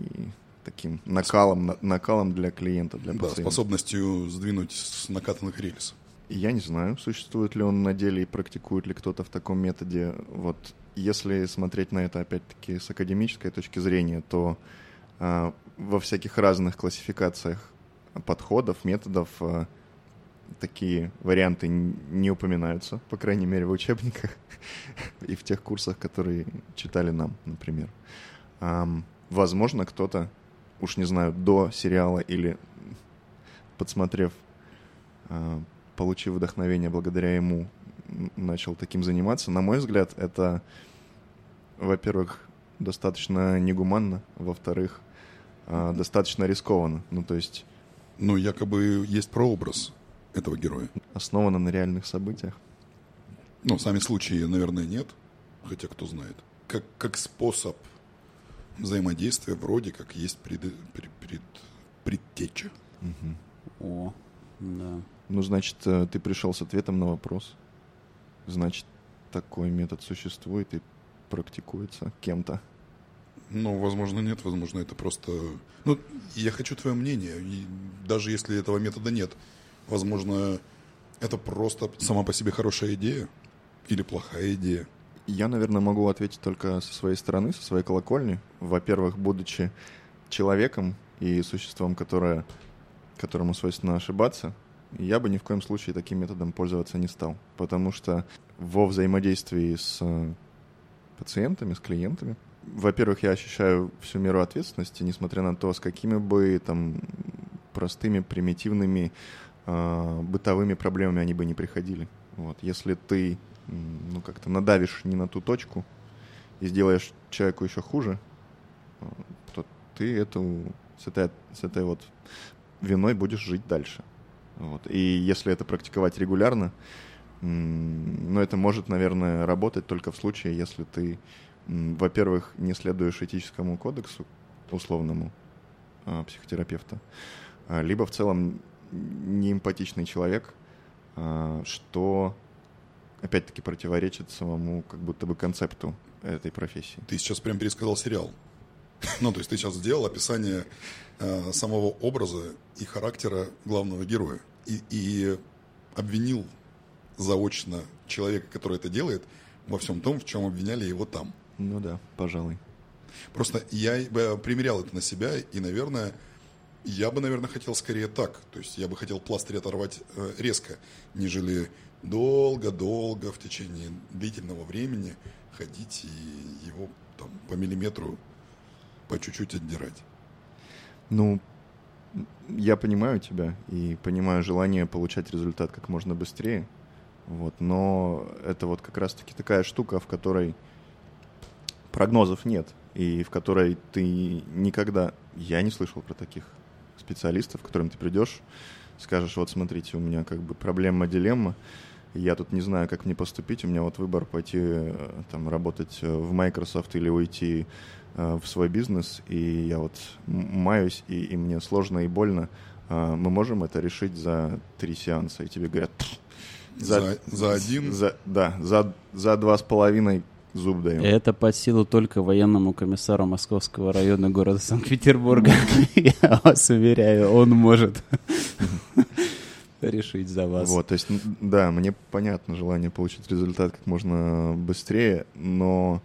S2: таким накалом, накалом для клиента, для
S3: да,
S2: пациента.
S3: способностью сдвинуть с накатанных рельс.
S2: Я не знаю, существует ли он на деле и практикует ли кто-то в таком методе. Вот если смотреть на это опять-таки с академической точки зрения, то э, во всяких разных классификациях подходов, методов э, такие варианты не упоминаются, по крайней мере, в учебниках и в тех курсах, которые читали нам, например. Возможно, кто-то, уж не знаю, до сериала или подсмотрев, uh, получив вдохновение благодаря ему, начал таким заниматься. На мой взгляд, это, во-первых, достаточно негуманно, во-вторых, uh, достаточно рискованно. Ну, то есть...
S3: Ну, якобы есть прообраз этого героя.
S2: Основано на реальных событиях?
S3: Ну, сами случаи, наверное, нет, хотя кто знает. Как, как способ взаимодействия вроде как есть пред, пред, пред, предтеча.
S1: Угу. О, да.
S2: Ну, значит, э, ты пришел с ответом на вопрос. Значит, такой метод существует и практикуется кем-то.
S3: Ну, возможно, нет, возможно, это просто... Ну, я хочу твое мнение, и даже если этого метода нет, Возможно, это просто сама по себе хорошая идея или плохая идея.
S2: Я, наверное, могу ответить только со своей стороны, со своей колокольни. Во-первых, будучи человеком и существом, которое, которому свойственно ошибаться, я бы ни в коем случае таким методом пользоваться не стал. Потому что во взаимодействии с пациентами, с клиентами, во-первых, я ощущаю всю меру ответственности, несмотря на то, с какими бы там простыми, примитивными э, бытовыми проблемами они бы не приходили. Вот. Если ты ну, как-то надавишь не на ту точку и сделаешь человеку еще хуже, э, то ты эту, с, этой, с этой вот виной будешь жить дальше. Вот. И если это практиковать регулярно, но это может, наверное, работать только в случае, если ты, во-первых, не следуешь этическому кодексу условному а, психотерапевта, а, либо в целом неэмпатичный человек, а, что опять-таки противоречит самому как будто бы концепту этой профессии.
S3: Ты сейчас прям пересказал сериал. Ну, то есть ты сейчас сделал описание э, самого образа и характера главного героя. И, и обвинил заочно человека, который это делает, во всем том, в чем обвиняли его там.
S2: Ну да, пожалуй.
S3: Просто я примерял это на себя, и, наверное, я бы, наверное, хотел скорее так. То есть я бы хотел пластырь оторвать э, резко, нежели долго-долго в течение длительного времени ходить и его там по миллиметру по чуть-чуть отдирать.
S2: Ну, я понимаю тебя и понимаю желание получать результат как можно быстрее. Вот, но это вот как раз-таки такая штука, в которой прогнозов нет, и в которой ты никогда... Я не слышал про таких специалистов, к которым ты придешь, скажешь, вот смотрите, у меня как бы проблема, дилемма, я тут не знаю, как мне поступить, у меня вот выбор пойти э, там работать э, в Microsoft или уйти э, в свой бизнес, и я вот маюсь, и, и мне сложно и больно. Мы можем это решить за три сеанса, и тебе говорят...
S3: За, за, за один?
S2: За, да, за, за два с половиной зуб даем.
S1: Это под силу только военному комиссару Московского района города Санкт-Петербурга. Я вас уверяю, он может решить за вас.
S2: Вот, то есть, да, мне понятно желание получить результат как можно быстрее, но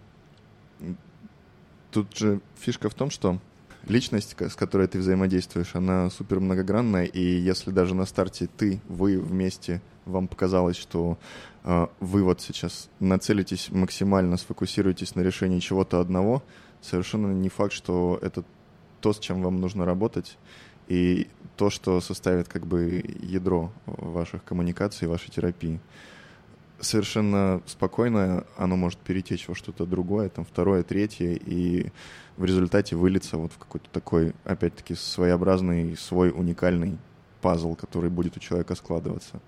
S2: тут же фишка в том, что личность, с которой ты взаимодействуешь, она супер многогранная, и если даже на старте ты, вы вместе, вам показалось, что э, вы вот сейчас нацелитесь максимально, сфокусируетесь на решении чего-то одного, совершенно не факт, что это то, с чем вам нужно работать, и то, что составит как бы ядро ваших коммуникаций, вашей терапии. Совершенно спокойно оно может перетечь во что-то другое, там второе, третье, и в результате вылиться вот в какой-то такой, опять-таки, своеобразный, свой уникальный пазл, который будет у человека складываться.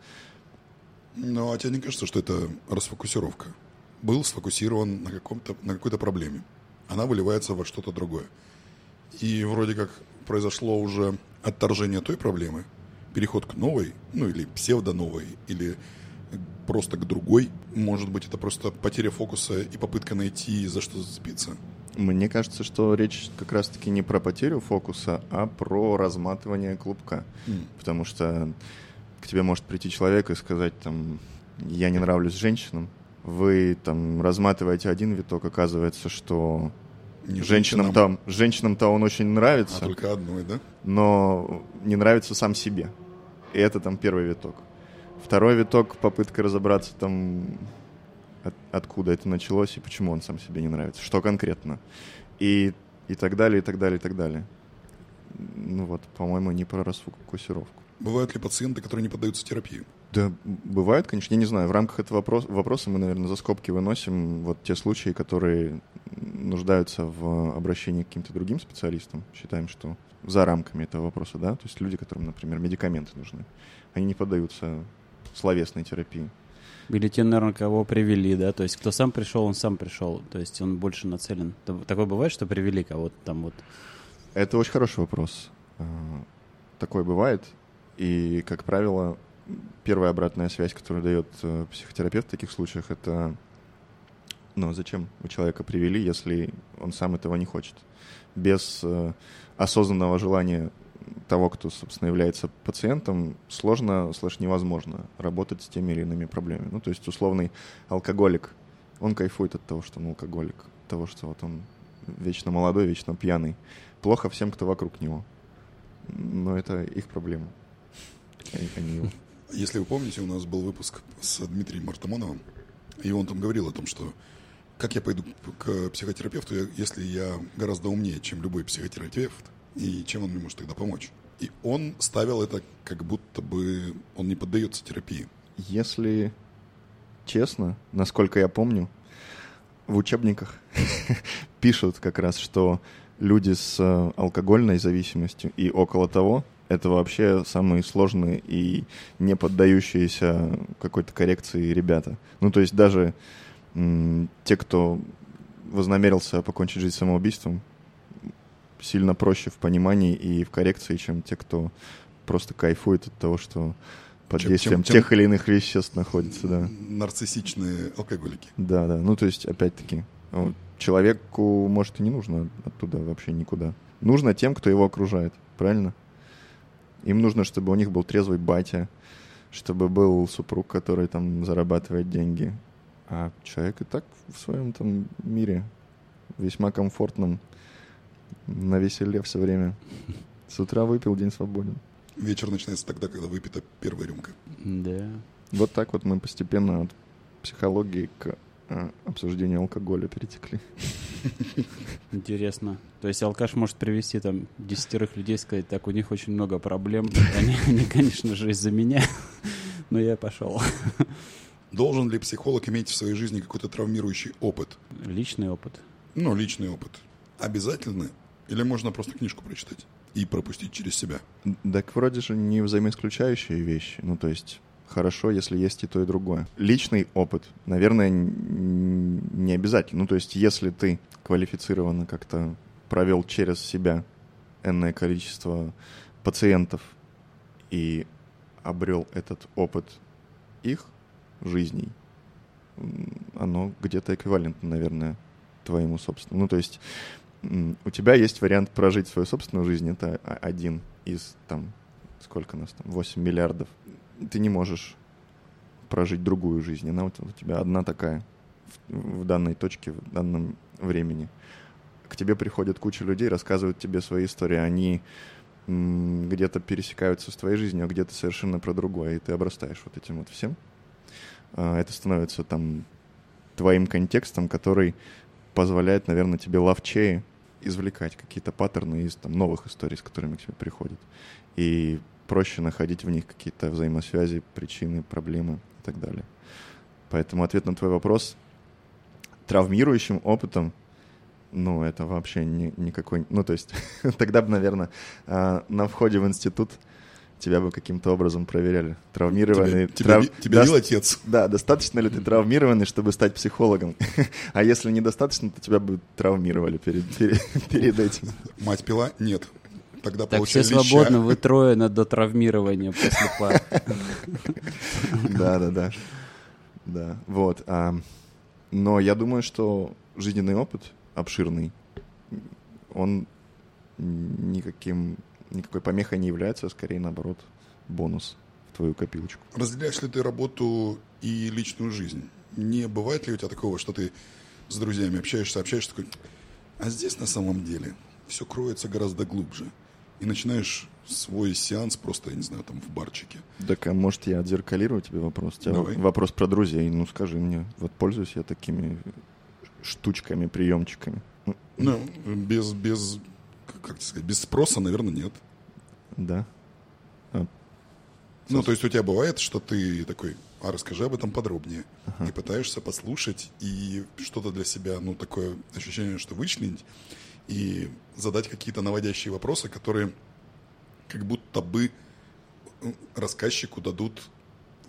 S3: Ну, а тебе не кажется, что это расфокусировка? Был сфокусирован на, каком-то, на какой-то проблеме. Она выливается во что-то другое. И вроде как произошло уже отторжение той проблемы, переход к новой, ну или псевдо-новой, или просто к другой. Может быть, это просто потеря фокуса и попытка найти, за что зацепиться.
S2: Мне кажется, что речь как раз-таки не про потерю фокуса, а про разматывание клубка.
S3: Mm.
S2: Потому что к тебе может прийти человек и сказать, там, я не нравлюсь женщинам. Вы там разматываете один виток, оказывается, что
S3: Не
S2: женщинам там, женщинам-то он очень нравится,
S3: а только одной, да?
S2: но не нравится сам себе. И это там первый виток. Второй виток — попытка разобраться там, от- откуда это началось и почему он сам себе не нравится, что конкретно. И, и так далее, и так далее, и так далее. Ну вот, по-моему, не про расфокусировку.
S3: Бывают ли пациенты, которые не поддаются терапии?
S2: Да, бывает, конечно. Я не знаю, в рамках этого вопрос, вопроса мы, наверное, за скобки выносим вот те случаи, которые нуждаются в обращении к каким-то другим специалистам. Считаем, что за рамками этого вопроса, да, то есть люди, которым, например, медикаменты нужны, они не поддаются словесной терапии.
S1: Или те, наверное, кого привели, да? То есть кто сам пришел, он сам пришел. То есть он больше нацелен. Такое бывает, что привели кого-то там вот.
S2: Это очень хороший вопрос. А, Такое бывает. И, как правило, первая обратная связь, которую дает э, психотерапевт в таких случаях, это ну, зачем вы человека привели, если он сам этого не хочет? Без э, осознанного желания того, кто, собственно, является пациентом, сложно, слэш невозможно работать с теми или иными проблемами. Ну, то есть условный алкоголик, он кайфует от того, что он алкоголик, от того, что вот он вечно молодой, вечно пьяный. Плохо всем, кто вокруг него. Но это их проблема. Они-.
S3: Если вы помните, у нас был выпуск с Дмитрием Мартамоновым, и он там говорил о том, что как я пойду к психотерапевту, если я гораздо умнее, чем любой психотерапевт, и чем он мне может тогда помочь? И он ставил это, как будто бы он не поддается терапии.
S2: Если честно, насколько я помню, в учебниках пишут как раз, что люди с э, алкогольной зависимостью и около того, это вообще самые сложные и не поддающиеся какой-то коррекции ребята. Ну, то есть даже те, кто вознамерился покончить жизнь самоубийством, сильно проще в понимании и в коррекции, чем те, кто просто кайфует от того, что под
S3: Чем-
S2: действием
S3: чем-
S2: тех или иных веществ находится, да.
S3: Нарциссичные алкоголики.
S2: Да, да. Ну, то есть, опять-таки, вот, человеку, может, и не нужно оттуда вообще никуда. Нужно тем, кто его окружает, правильно? Им нужно, чтобы у них был трезвый батя, чтобы был супруг, который там зарабатывает деньги. А человек и так в своем там мире весьма комфортном, на веселе все время. С утра выпил, день свободен.
S3: Вечер начинается тогда, когда выпита первая рюмка.
S1: Да.
S2: Вот так вот мы постепенно от психологии к э, обсуждению алкоголя перетекли.
S1: Интересно. То есть алкаш может привести там десятерых людей и сказать, так, у них очень много проблем. Они, они, конечно же, из-за меня. Но я пошел.
S3: Должен ли психолог иметь в своей жизни какой-то травмирующий опыт?
S1: Личный опыт.
S3: Ну, личный опыт. Обязательно? Или можно просто книжку прочитать и пропустить через себя?
S2: Так вроде же не взаимоисключающие вещи. Ну, то есть хорошо, если есть и то, и другое. Личный опыт, наверное, не обязательно. Ну, то есть если ты квалифицированно как-то провел через себя энное количество пациентов и обрел этот опыт их жизней, оно где-то эквивалентно, наверное, твоему собственному. Ну, то есть у тебя есть вариант прожить свою собственную жизнь, это один из там, сколько нас там, 8 миллиардов. Ты не можешь прожить другую жизнь, она у тебя одна такая в, в данной точке, в данном времени. К тебе приходит куча людей, рассказывают тебе свои истории, они где-то пересекаются с твоей жизнью, а где-то совершенно про другое, и ты обрастаешь вот этим вот всем. А, Это становится там твоим контекстом, который позволяет, наверное, тебе ловчее извлекать какие-то паттерны из там, новых историй, с которыми к тебе приходят. И проще находить в них какие-то взаимосвязи, причины, проблемы и так далее. Поэтому ответ на твой вопрос травмирующим опытом, ну, это вообще ни- никакой... Ну, то есть тогда бы, наверное, а, на входе в институт тебя бы каким-то образом проверяли. Травмированный...
S3: Тебя,
S2: трав-
S3: тебя,
S2: даст-
S3: бил отец.
S2: Да, достаточно ли ты травмированный, чтобы стать психологом? А если недостаточно, то тебя бы травмировали перед, перед, перед этим.
S3: Мать пила? Нет. Тогда
S1: Так все
S3: леща.
S1: свободны, вы трое на дотравмирование после пар.
S2: Да, да, да. Да, вот. а, но я думаю, что жизненный опыт обширный, он никаким, никакой помехой не является, а скорее наоборот бонус в твою копилочку.
S3: Разделяешь ли ты работу и личную жизнь? Не бывает ли у тебя такого, что ты с друзьями общаешься, общаешься, такой, а здесь на самом деле все кроется гораздо глубже. И начинаешь свой сеанс просто, я не знаю, там в барчике.
S2: Так, а может, я отзеркалирую тебе вопрос? У тебя
S3: Давай.
S2: вопрос про друзей. Ну, скажи мне, вот пользуюсь я такими штучками, приемчиками? Ну,
S3: без, без, как сказать, без спроса, наверное, нет.
S2: Да.
S3: Ну, то есть у тебя бывает, что ты такой, а расскажи об этом подробнее. И пытаешься послушать и что-то для себя, ну, такое ощущение, что вычленить и задать какие-то наводящие вопросы, которые как будто бы ну, рассказчику дадут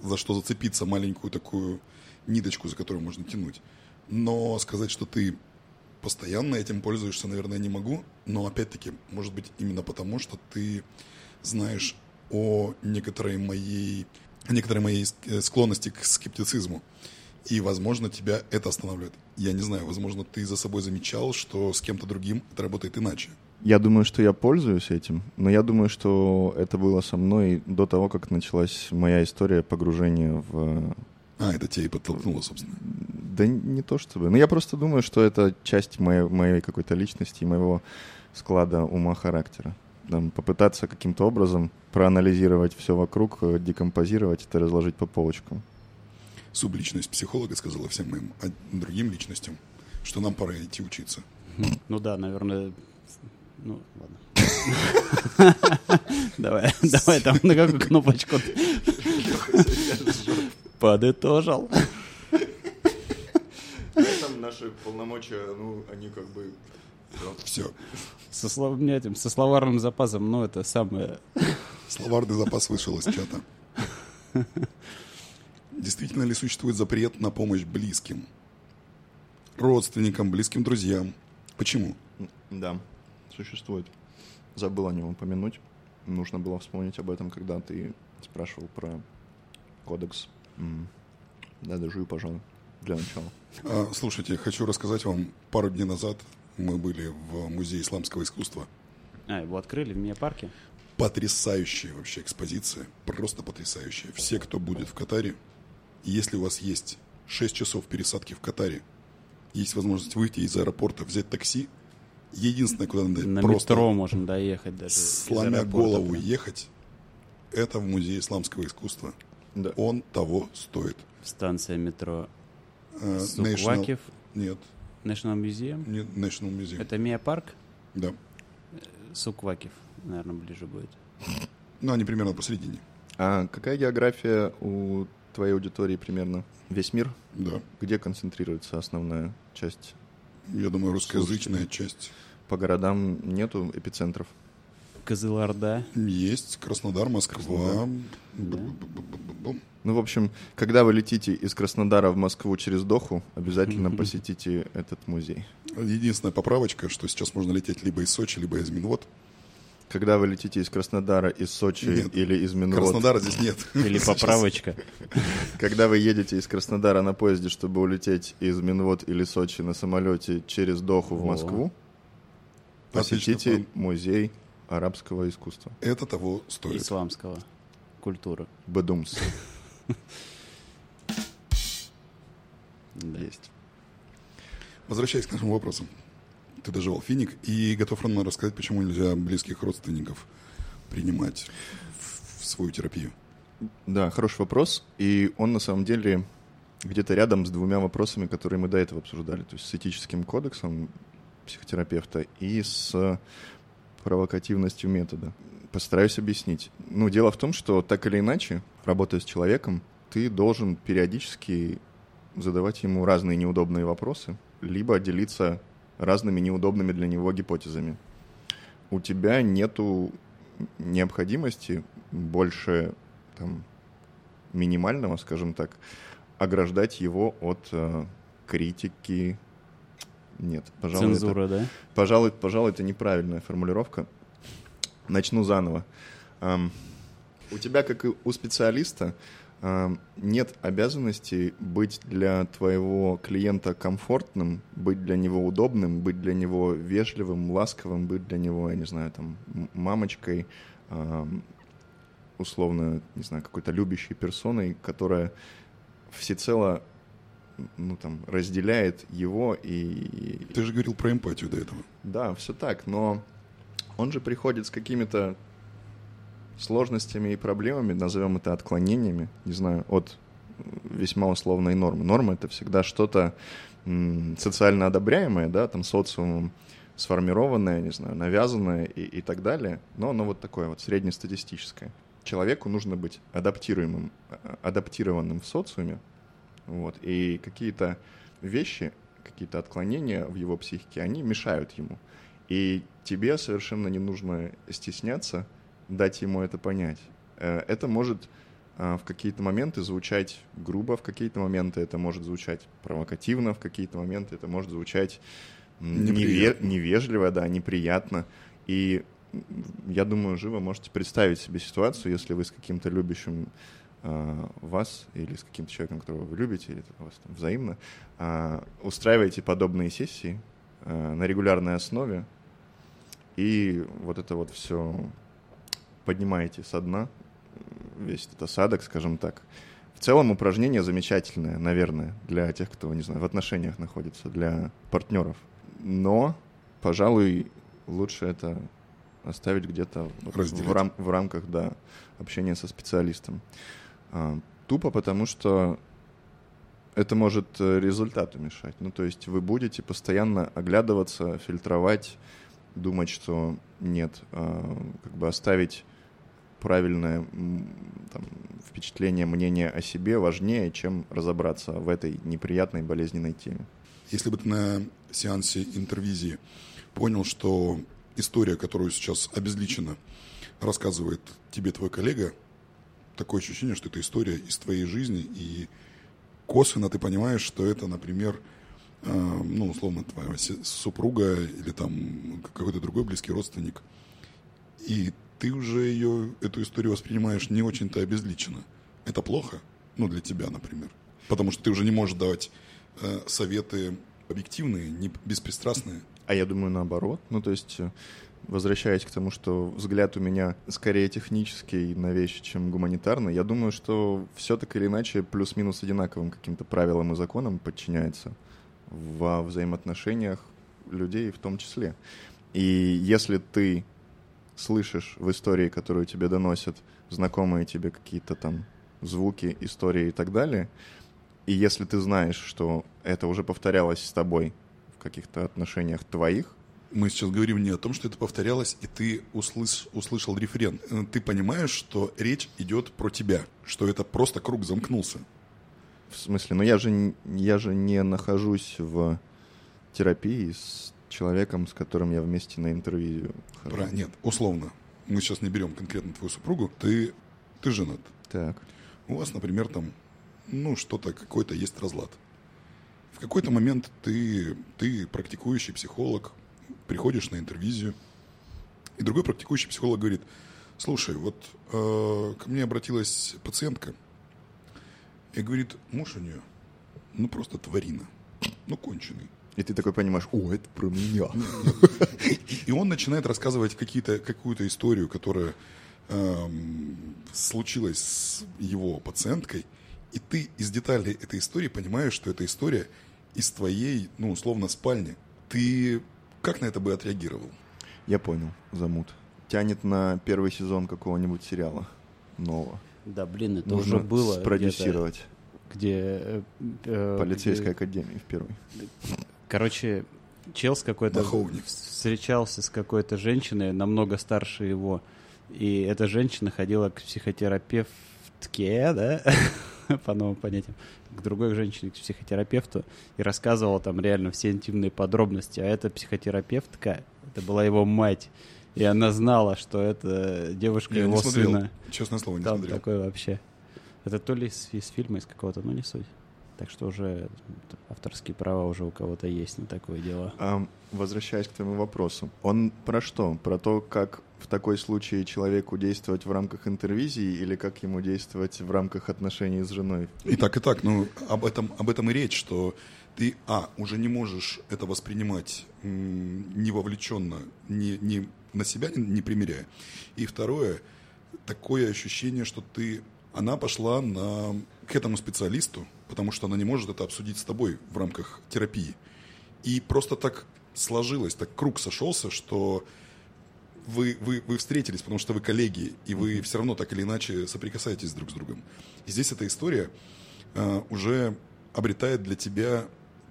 S3: за что зацепиться, маленькую такую ниточку, за которую можно тянуть. Но сказать, что ты постоянно этим пользуешься, наверное, не могу. Но опять-таки, может быть, именно потому, что ты знаешь о некоторой моей, о некоторой моей э, склонности к скептицизму. И, возможно, тебя это останавливает. Я не знаю, возможно, ты за собой замечал, что с кем-то другим это работает иначе.
S2: Я думаю, что я пользуюсь этим, но я думаю, что это было со мной до того, как началась моя история погружения в...
S3: А, это тебя и подтолкнуло, собственно.
S2: Да не то чтобы. Но я просто думаю, что это часть моей, моей какой-то личности, моего склада ума характера. Там, попытаться каким-то образом проанализировать все вокруг, э, декомпозировать это, разложить по полочкам.
S3: Субличность психолога сказала всем моим другим личностям, что нам пора идти учиться.
S1: Ну да, наверное... Ну, ладно. Давай, давай там на какую кнопочку. Подытожил.
S2: Там наши полномочия, ну, они как бы...
S3: Все.
S1: Со, слов- мне этим, со словарным запасом, ну, это самое...
S3: Словарный запас вышел из чата. Действительно ли существует запрет на помощь близким? Родственникам, близким друзьям. Почему?
S2: Да, существует. Забыл о нем упомянуть. Нужно было вспомнить об этом, когда ты спрашивал про кодекс. М. Да, дожую, пожалуй, для начала.
S3: А, слушайте, хочу рассказать вам. Пару дней назад мы были в Музее исламского искусства.
S1: А, его открыли в Мия-парке?
S3: Потрясающая вообще экспозиция. Просто потрясающая. Все, кто будет в Катаре, если у вас есть 6 часов пересадки в Катаре, есть возможность выйти из аэропорта, взять такси, единственное, куда надо
S1: На
S3: просто
S1: метро можно доехать даже.
S3: сломя голову
S1: прям.
S3: ехать, это в Музее исламского искусства.
S2: Да.
S3: Он того стоит.
S1: Станция метро
S3: Э,
S1: Суквакив,
S3: Нет,
S1: National Museum.
S3: не National Museum.
S1: Это Мия-парк?
S3: Да.
S1: Суквакив, наверное, ближе будет.
S3: Ну, они примерно посередине.
S2: А какая география у твоей аудитории примерно? Весь мир?
S3: Да.
S2: Где концентрируется основная часть?
S3: Я думаю, русскоязычная часть.
S2: По городам нету эпицентров?
S1: Кызылорда.
S3: Есть Краснодар, Москва.
S2: Краснодар. Ну, в общем, когда вы летите из Краснодара в Москву через Доху, обязательно посетите этот музей.
S3: Единственная поправочка, что сейчас можно лететь либо из Сочи, либо из Минвод.
S2: Когда вы летите из Краснодара, из Сочи
S3: Нет.
S2: или из Минвод,
S3: Краснодара здесь нет.
S1: Или поправочка.
S2: когда вы едете из Краснодара на поезде, чтобы улететь из Минвод или Сочи на самолете через Доху в. Москву, посетите музей арабского искусства.
S3: Это того стоит.
S1: Исламского. Культуры.
S2: Бадумс.
S1: Да.
S2: Есть.
S3: Возвращаясь к нашим вопросам. Ты доживал финик и готов ровно рассказать, почему нельзя близких родственников принимать в свою терапию.
S2: Да, хороший вопрос. И он на самом деле где-то рядом с двумя вопросами, которые мы до этого обсуждали. То есть с этическим кодексом психотерапевта и с провокативностью метода. Постараюсь объяснить. Ну, дело в том, что так или иначе, работая с человеком, ты должен периодически задавать ему разные неудобные вопросы, либо делиться разными неудобными для него гипотезами. У тебя нету необходимости больше там минимального, скажем так, ограждать его от э, критики. Нет, пожалуй,
S1: Цензура,
S2: это,
S1: да?
S2: пожалуй, пожалуй, это неправильная формулировка. Начну заново. Эм, у тебя, как и у специалиста, нет обязанности быть для твоего клиента комфортным, быть для него удобным, быть для него вежливым, ласковым, быть для него, я не знаю, там, мамочкой, эм, условно, не знаю, какой-то любящей персоной, которая всецело ну, там, разделяет его и...
S3: Ты же говорил про эмпатию до этого.
S2: Да, все так, но он же приходит с какими-то сложностями и проблемами, назовем это отклонениями, не знаю, от весьма условной нормы. Норма — это всегда что-то социально одобряемое, да, там социумом сформированное, не знаю, навязанное и, и так далее, но оно вот такое вот среднестатистическое. Человеку нужно быть адаптируемым, а- адаптированным в социуме, вот, и какие-то вещи, какие-то отклонения в его психике, они мешают ему. И тебе совершенно не нужно стесняться дать ему это понять. Э, Это может а, в какие-то моменты звучать грубо, в какие-то моменты это может звучать провокативно, в какие-то моменты это может звучать неве- невежливо, да, неприятно. И я думаю, живо можете представить себе ситуацию, если вы с каким-то любящим а, вас или с каким-то человеком, которого вы любите, или у вас там взаимно, устраиваете подобные сессии на регулярной основе, и вот это вот все поднимаете со дна, весь этот осадок, скажем так. В целом упражнение замечательное, наверное, для тех, кто, не знаю, в отношениях находится, для партнеров. Но, пожалуй, лучше это оставить где-то в,
S3: Разделить.
S2: рам- в рамках да, общения со специалистом. А, тупо потому, что это может э, результату мешать. Ну, то есть вы будете постоянно оглядываться, фильтровать, думать, что нет, а, как бы оставить правильное там, впечатление, мнение о себе важнее, чем разобраться в этой неприятной болезненной теме.
S3: Если бы ты на сеансе интервизии понял, что история, которую сейчас обезличенно рассказывает тебе твой коллега, такое ощущение, что это история из твоей жизни, и косвенно ты понимаешь, что это, например, э, ну, условно, твоя супруга или там какой-то другой близкий родственник, и ты уже ее, эту историю воспринимаешь не очень-то обезличенно. Это плохо, ну, для тебя, например. Потому что ты уже не можешь давать э, советы объективные, не беспристрастные.
S2: А я думаю, наоборот. Ну, то есть, э, возвращаясь к тому, что взгляд у меня скорее технический на вещи, чем гуманитарный, я думаю, что все так или иначе плюс-минус одинаковым каким-то правилам и законам подчиняется во взаимоотношениях людей в том числе. И если ты слышишь в истории, которую тебе доносят знакомые тебе какие-то там звуки, истории и так далее, и если ты знаешь, что это уже повторялось с тобой в каких-то отношениях твоих,
S3: Мы сейчас говорим не о том, что это повторялось, и ты услыш- услышал референ. Э, Ты понимаешь, что речь идет про тебя, что это просто круг замкнулся.
S2: в смысле, ну я же, я же не нахожусь в терапии с человеком, с которым я вместе на интервью хожу.
S3: Про... Нет, условно. Мы сейчас не берем конкретно твою супругу. Ты, ты женат.
S2: Так.
S3: У вас, например, там, ну, что-то, какой-то есть разлад. В какой-то момент ты, ты практикующий психолог, приходишь на интервизию, и другой практикующий психолог говорит, слушай, вот э, ко мне обратилась пациентка, и говорит, муж у нее, ну, просто тварина, ну, конченый.
S2: И ты такой понимаешь, о, это про меня.
S3: И, он начинает рассказывать какие-то, какую-то историю, которая эм, случилась с его пациенткой, и ты из деталей этой истории понимаешь, что эта история из твоей, ну, условно, спальни. Ты как на это бы отреагировал?
S2: Я понял, замут. Тянет на первый сезон какого-нибудь сериала нового.
S1: Да, блин, это
S2: Нужно
S1: уже было.
S2: спродюсировать.
S1: Где... э, э,
S2: Полицейской
S1: где-
S2: академии в первой.
S1: Короче, чел с какой-то... Встречался с какой-то женщиной, намного старше его. И эта женщина ходила к психотерапевтке, да? По новым понятиям. К другой женщине, к психотерапевту. И рассказывала там реально все интимные подробности. А эта психотерапевтка, это была его мать. И она знала, что это девушка
S3: Я не
S1: его
S3: смотрел.
S1: сына.
S3: Честное слово, не
S1: Там
S3: смотрел.
S1: такой вообще. Это то ли из, из фильма, из какого-то, ну не суть. Так что уже авторские права уже у кого-то есть на такое дело.
S2: А, возвращаясь к твоему вопросу, он про что? Про то, как в такой случае человеку действовать в рамках интервизии или как ему действовать в рамках отношений с женой?
S3: И так, и так. Ну, об этом, об этом и речь, что ты, а, уже не можешь это воспринимать м, не вовлеченно, не, не на себя не, не примеряя. И второе, такое ощущение, что ты, она пошла на, к этому специалисту, потому что она не может это обсудить с тобой в рамках терапии. И просто так сложилось, так круг сошелся, что вы, вы, вы встретились, потому что вы коллеги, и вы все равно так или иначе соприкасаетесь друг с другом. И здесь эта история э, уже обретает для тебя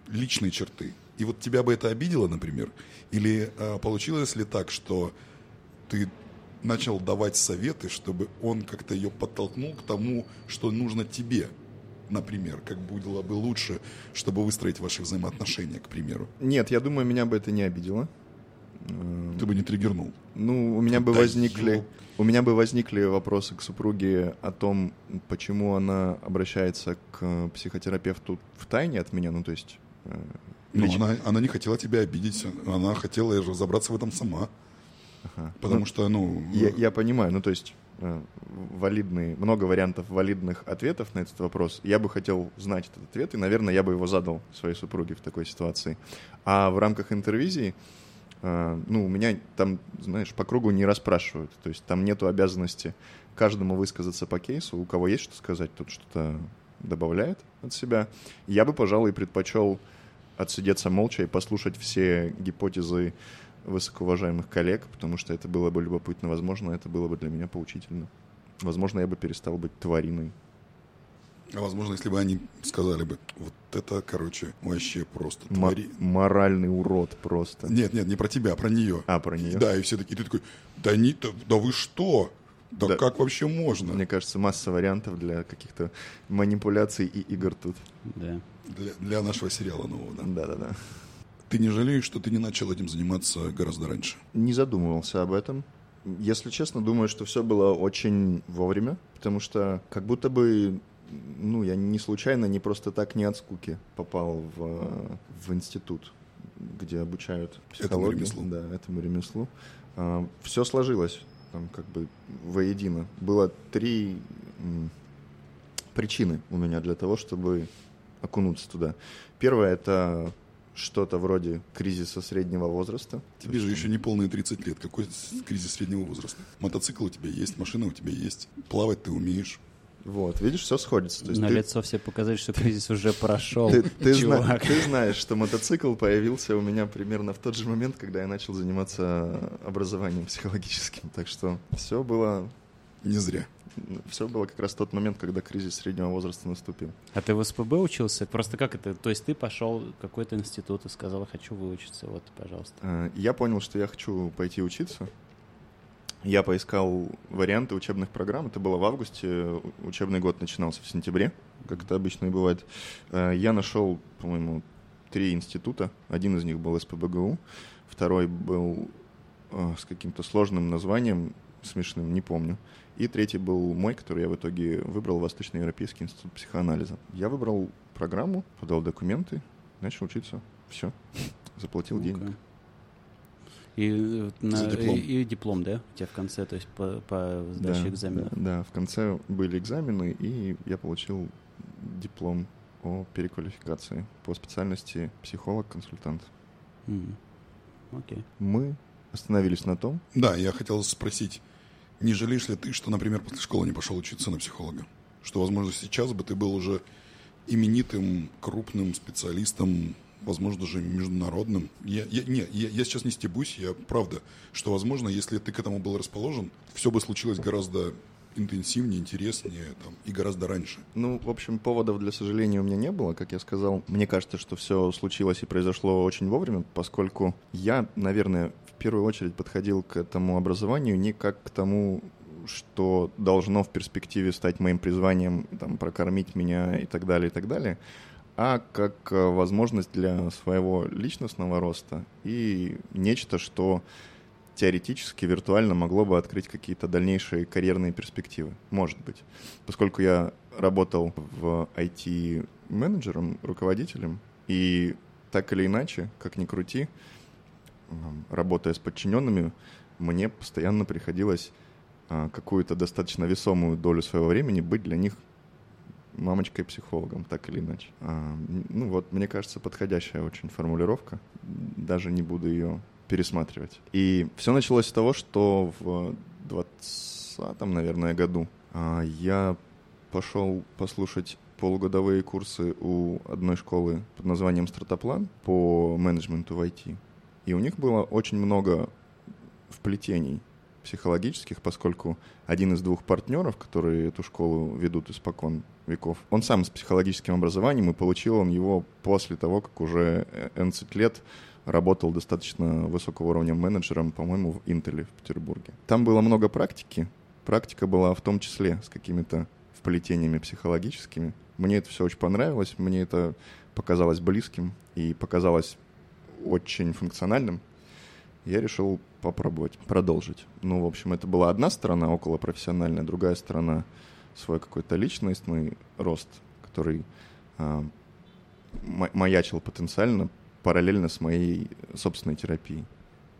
S3: личные черты. И вот тебя бы это обидело, например, или э, получилось ли так, что ты начал давать советы, чтобы он как-то ее подтолкнул к тому, что нужно тебе, например, как было бы лучше, чтобы выстроить ваши взаимоотношения, к примеру.
S2: Нет, я думаю, меня бы это не обидело.
S3: Ты бы не триггернул.
S2: Ну, у меня бы
S3: Да
S2: возникли,
S3: ёп.
S2: у меня бы возникли вопросы к супруге о том, почему она обращается к психотерапевту в тайне от меня, ну то есть. э,
S3: Ну, она, она не хотела тебя обидеть, она хотела разобраться в этом сама.
S2: Ага.
S3: Потому
S2: Ну,
S3: что, ну,
S2: Я, я понимаю, ну то есть э, валидные, много вариантов валидных ответов на этот вопрос. Я бы хотел знать этот ответ, и, наверное, я бы его задал своей супруге в такой ситуации. А в рамках интервизии, э, ну, у меня там, знаешь, по кругу не расспрашивают. То есть там нету обязанности каждому высказаться по кейсу. У кого есть что сказать, тот что-то добавляет от себя. Я бы, пожалуй, предпочел отсидеться молча и послушать все гипотезы высокоуважаемых коллег, потому что это было бы любопытно. Возможно, это было бы для меня поучительно. Возможно, я бы перестал быть твариной.
S3: а возможно, если бы они сказали бы, вот это, короче, вообще просто
S2: Мо-
S3: твори.
S2: моральный урод просто.
S3: Нет, нет, не про тебя, а про нее.
S2: А, про нее?
S3: Да, и все такие, ты такой, да, не, да, да вы что? Да,
S2: Да.
S3: как вообще можно?
S2: Мне кажется, масса вариантов для каких-то манипуляций и игр тут.
S1: Да.
S3: Для, для нашего сериала нового, да.
S2: Да-да-да.
S3: Ты не жалеешь, что ты не начал этим заниматься гораздо раньше?
S2: Не задумывался об этом. Если честно, думаю, что все было очень вовремя, потому что как будто бы, ну, я не случайно, не просто так, не от скуки попал в, в институт, где обучают психологии.
S3: ремеслу.
S2: Да, этому ремеслу. все сложилось там как бы воедино. Было три причины у меня для того, чтобы окунуться туда. Первое — это что-то вроде кризиса среднего возраста.
S3: Тебе же еще не полные 30 лет. Какой кризис среднего возраста? Мотоцикл у тебя есть, машина у тебя есть, плавать ты умеешь.
S2: Вот, видишь, все сходится. То есть
S1: На
S2: ты,
S1: лицо все показать, что кризис уже прошел.
S2: ты- ты зна-
S1: чувак.
S2: ты знаешь, что мотоцикл появился у меня примерно в тот же момент, когда я начал заниматься образованием психологическим. Так что все было,
S3: Не зря.
S2: Все было как раз тот момент, когда кризис среднего возраста наступил.
S1: А ты в СПБ учился? Просто как это? То есть ты пошел в какой-то институт и сказал, хочу выучиться, вот, пожалуйста.
S2: Э, Я понял, что я хочу пойти учиться. Я поискал варианты учебных программ. Это было в августе. Учебный год начинался в сентябре, как это обычно и бывает. Э, Я нашел, по-моему, три института. Один из них был СПБГУ, второй был э, с каким-то сложным названием, смешным, не помню. И третий был мой, который я в итоге выбрал, Восточноевропейский институт психоанализа. Я выбрал программу, подал документы, начал учиться. Все. Заплатил денег.
S1: Ну-ка. И, э, на-
S3: За диплом.
S1: И, и диплом, да? У тебя в конце, то есть по, по сдаче
S2: Да,
S1: экзаменов.
S2: Да, да, в конце были экзамены, и я получил диплом о переквалификации по специальности психолог-консультант.
S1: М. Окей.
S2: Мы остановились на том,
S3: Да, я хотел спросить, не жалеешь ли ты, что, например, после школы не пошел учиться на психолога? Что, возможно, сейчас бы ты был уже именитым, крупным специалистом, возможно, даже международным. Я, я, не, я, я сейчас не стебусь, я правда, что, возможно, если ты к этому был расположен, все бы случилось гораздо интенсивнее, интереснее там, и гораздо раньше.
S2: Ну, в общем, поводов для сожаления у меня не было, как я сказал. Мне кажется, что все случилось и произошло очень вовремя, поскольку я, наверное, первую очередь подходил к этому образованию не как к тому, что должно в перспективе стать моим призванием, там, прокормить меня и так далее, и так далее, а как э, возможность для своего личностного роста и нечто, что теоретически, виртуально могло бы открыть какие-то дальнейшие карьерные перспективы. Может быть. Поскольку я работал в IT-менеджером, руководителем, и так или иначе, как ни крути, работая с подчиненными, мне постоянно приходилось а, какую-то достаточно весомую долю своего времени быть для них мамочкой-психологом, так или иначе. А, ну вот, мне кажется, подходящая очень формулировка. Даже не буду ее пересматривать. И все началось с того, что в 20 наверное, году а, я пошел послушать полугодовые курсы у одной школы под названием «Стратоплан» по менеджменту в IT. И у них было очень много вплетений психологических, поскольку один из двух партнеров, которые эту школу ведут испокон веков, он сам с психологическим образованием, и получил он его после того, как уже 11 лет работал достаточно высокого уровня менеджером, по-моему, в Интеле в Петербурге. Там было много практики. Практика была в том числе с какими-то вплетениями психологическими. Мне это все очень понравилось, мне это показалось близким и показалось очень функциональным. Я решил попробовать продолжить. Ну, в общем, это была одна сторона около профессиональная, другая сторона свой какой-то личностный рост, который э, маячил потенциально параллельно с моей собственной терапией,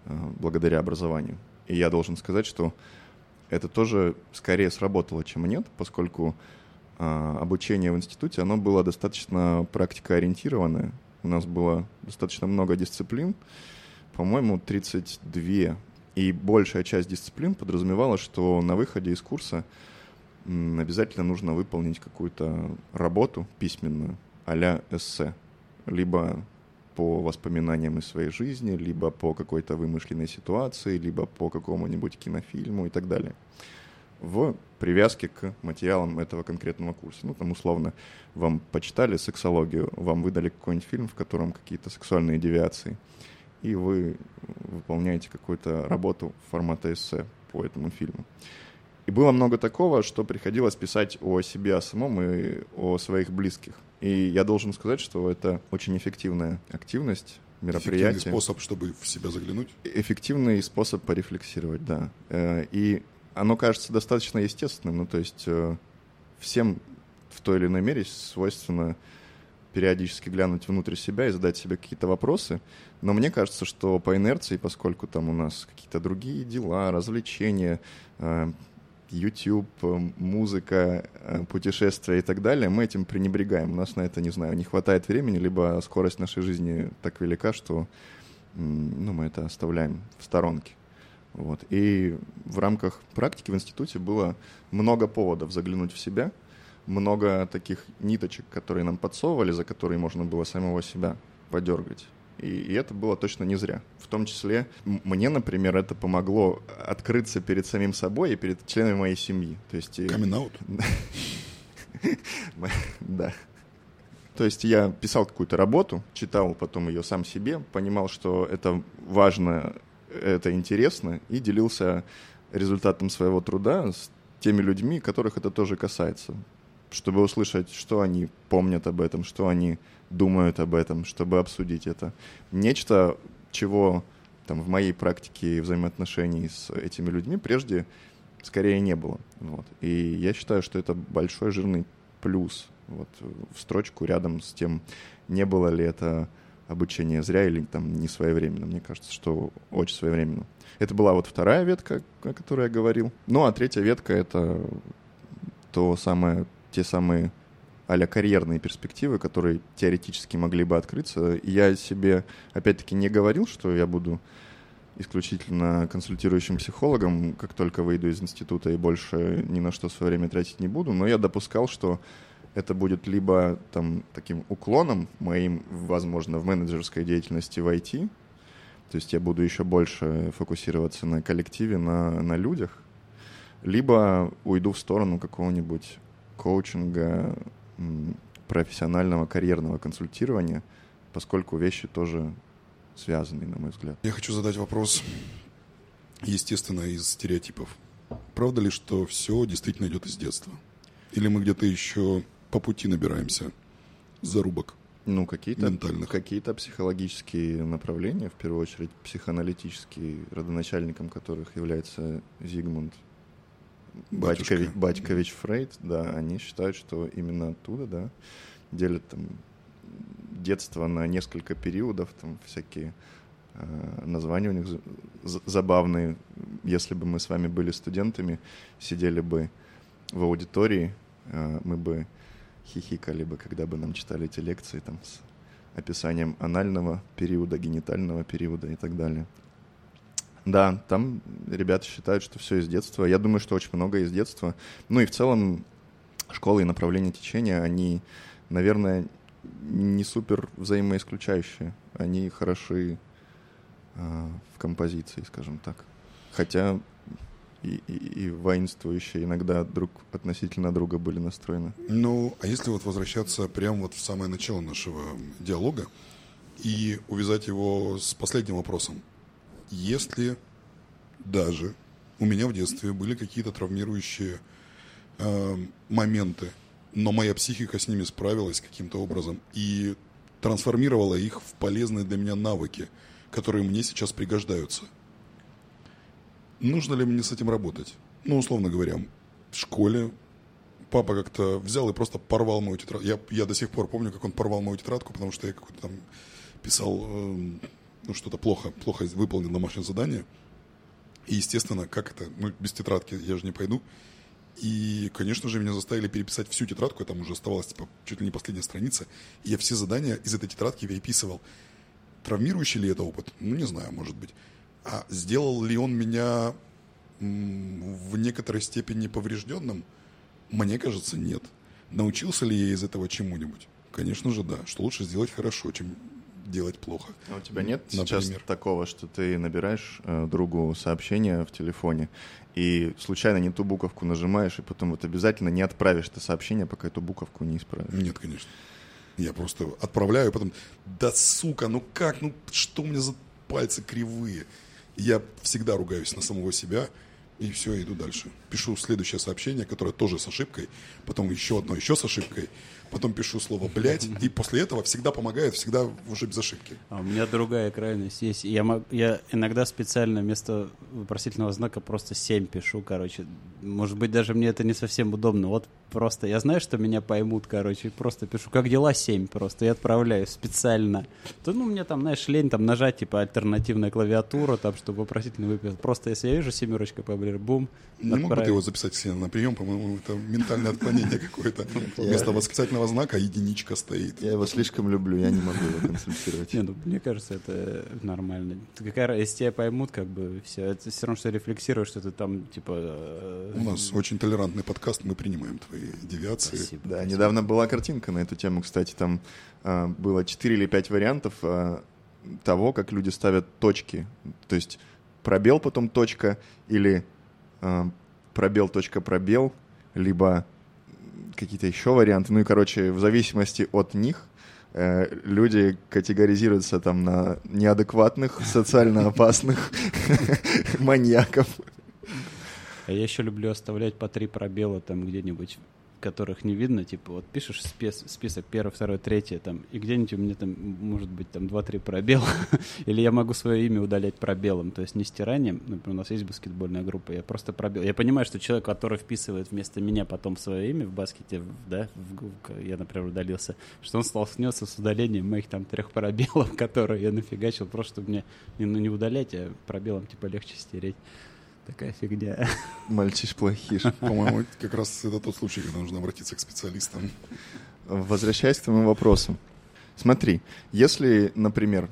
S2: э, благодаря образованию. И я должен сказать, что это тоже скорее сработало, чем нет, поскольку э, обучение в институте, оно было достаточно практикоориентированное. У нас было достаточно много дисциплин, по-моему, 32. И большая часть дисциплин подразумевала, что на выходе из курса обязательно нужно выполнить какую-то работу письменную а эссе. Либо по воспоминаниям из своей жизни, либо по какой-то вымышленной ситуации, либо по какому-нибудь кинофильму и так далее. В привязке к материалам этого конкретного курса. Ну, там, условно, вам почитали сексологию, вам выдали какой-нибудь фильм, в котором какие-то сексуальные девиации, и вы выполняете какую-то работу формата эссе по этому фильму. И было много такого, что приходилось писать о себе о самом и о своих близких. И я должен сказать, что это очень эффективная активность, мероприятие.
S3: Эффективный способ, чтобы в себя заглянуть?
S2: Эффективный способ порефлексировать, да. Э, и оно кажется достаточно естественным. Ну, то есть э, всем в той или иной мере свойственно периодически глянуть внутрь себя и задать себе какие-то вопросы. Но мне кажется, что по инерции, поскольку там у нас какие-то другие дела, развлечения, э, YouTube, э, музыка, э, путешествия и так далее, мы этим пренебрегаем. У нас на это, не знаю, не хватает времени, либо скорость нашей жизни так велика, что ну, мы это оставляем в сторонке. Вот. И в рамках практики в институте было много поводов заглянуть в себя, много таких ниточек, которые нам подсовывали, за которые можно было самого себя подергать. И, и это было точно не зря. В том числе мне, например, это помогло открыться перед самим собой и перед членами моей семьи. То есть...
S3: Камин
S2: Да. То есть я писал какую-то работу, читал потом ее сам себе, понимал, что это важно, это интересно, и делился результатом своего труда с теми людьми, которых это тоже касается, чтобы услышать, что они помнят об этом, что они думают об этом, чтобы обсудить это. Нечто, чего там в моей практике взаимоотношений с этими людьми прежде скорее не было. Вот. И я считаю, что это большой жирный плюс вот, в строчку рядом с тем, не было ли это обучение зря или там не своевременно. Мне кажется, что очень своевременно. Это была вот вторая ветка, о которой я говорил. Ну, а третья ветка — это то самое, те самые а карьерные перспективы, которые теоретически могли бы открыться. я себе, опять-таки, не говорил, что я буду исключительно консультирующим психологом, как только выйду из института и больше ни на что свое время тратить не буду, но я допускал, что это будет либо там таким уклоном моим, возможно, в менеджерской деятельности в IT, то есть я буду еще больше фокусироваться на коллективе, на, на людях, либо уйду в сторону какого-нибудь коучинга, профессионального карьерного консультирования, поскольку вещи тоже связаны, на мой взгляд.
S3: Я хочу задать вопрос, естественно, из стереотипов. Правда ли, что все действительно идет из детства? Или мы где-то еще по пути набираемся зарубок?
S2: Ну, какие-то, какие-то психологические направления, в первую очередь психоаналитические, родоначальником которых является Зигмунд. Батькович, Батькович Фрейд, да, они считают, что именно оттуда, да, делят там детство на несколько периодов, там всякие э, названия у них за- за- забавные. Если бы мы с вами были студентами, сидели бы в аудитории, э, мы бы хихикали бы, когда бы нам читали эти лекции там с описанием анального периода, генитального периода и так далее. Да, там ребята считают, что все из детства. Я думаю, что очень много из детства. Ну и в целом школы и направления течения, они, наверное, не супер взаимоисключающие. Они хороши а, в композиции, скажем так. Хотя и, и, воинствующие иногда друг относительно друга были настроены.
S3: Ну, а если вот возвращаться прямо вот в самое начало нашего диалога и увязать его с последним вопросом. Если даже у меня в детстве были какие-то травмирующие э, моменты, но моя психика с ними справилась каким-то образом и трансформировала их в полезные для меня навыки, которые мне сейчас пригождаются. Нужно ли мне с этим работать? Ну, условно говоря, в школе папа как-то взял и просто порвал мою тетрадку. Я, я до сих пор помню, как он порвал мою тетрадку, потому что я какой-то там писал, эм, ну, что-то плохо, плохо выполнил домашнее задание. И, естественно, как это, ну, без тетрадки я же не пойду. И, конечно же, меня заставили переписать всю тетрадку, там уже оставалась, типа, чуть ли не последняя страница. И я все задания из этой тетрадки переписывал. Травмирующий ли это опыт? Ну, не знаю, может быть. А сделал ли он меня в некоторой степени поврежденным? Мне кажется, нет. Научился ли я из этого чему-нибудь? Конечно же, да. Что лучше сделать хорошо, чем делать плохо.
S2: А у тебя нет сейчас
S3: Например.
S2: такого, что ты набираешь э, другу сообщение в телефоне и случайно не ту буковку нажимаешь, и потом вот обязательно не отправишь это сообщение, пока эту буковку не исправишь?
S3: Нет, конечно. Я просто отправляю, потом, да сука, ну как, ну что у меня за пальцы кривые? Я всегда ругаюсь на самого себя, и все, иду дальше. Пишу следующее сообщение, которое тоже с ошибкой, потом еще одно еще с ошибкой, потом пишу слово «блядь», и после этого всегда помогает, всегда уже без ошибки.
S1: А у меня другая крайность есть. Я, мог- я иногда специально вместо вопросительного знака просто 7 пишу, короче. Может быть, даже мне это не совсем удобно. Вот просто я знаю, что меня поймут, короче, просто пишу, как дела 7 просто, и отправляю специально. То, ну, мне там, знаешь, лень там нажать, типа, альтернативная клавиатура, там, чтобы вопросительный выписал. Просто если я вижу семерочка поближе, бум,
S3: Не могут
S1: отправил.
S3: его записать все на прием, по-моему, это ментальное отклонение какое-то. Вместо восклицательного знака единичка стоит.
S2: Я его слишком люблю, я не могу его концентрировать.
S1: Не, ну, мне кажется, это нормально. Какая, если тебя поймут, как бы все. Это все равно, что рефлексируешь, что ты там, типа... э,
S3: У нас очень толерантный подкаст, мы принимаем твои девиации.
S1: Спасибо.
S2: Да, недавно была картинка на эту тему, кстати, там а, было 4 или 5 вариантов а, того, как люди ставят точки. То есть пробел, потом точка, или пробел, точка, пробел, либо какие-то еще варианты. Ну и, короче, в зависимости от них э, люди категоризируются там на неадекватных, социально опасных, маньяков.
S1: А я еще люблю оставлять по три пробела там где-нибудь, которых не видно. Типа вот пишешь спис- список первое, второе, третье, там, и где-нибудь у меня там может быть там два-три пробела. Или я могу свое имя удалять пробелом. То есть не стиранием. Например, у нас есть баскетбольная группа, я просто пробел. Я понимаю, что человек, который вписывает вместо меня потом свое имя в баскете, да, в я, например, удалился, что он столкнется с удалением моих там трех пробелов, которые я нафигачил, просто чтобы мне не, ну, не удалять, а пробелом типа легче стереть. Такая фигня.
S2: Мальчиш плохиш.
S3: По-моему, как раз это тот случай, когда нужно обратиться к специалистам.
S2: Возвращаясь к твоему вопросу. Смотри, если, например,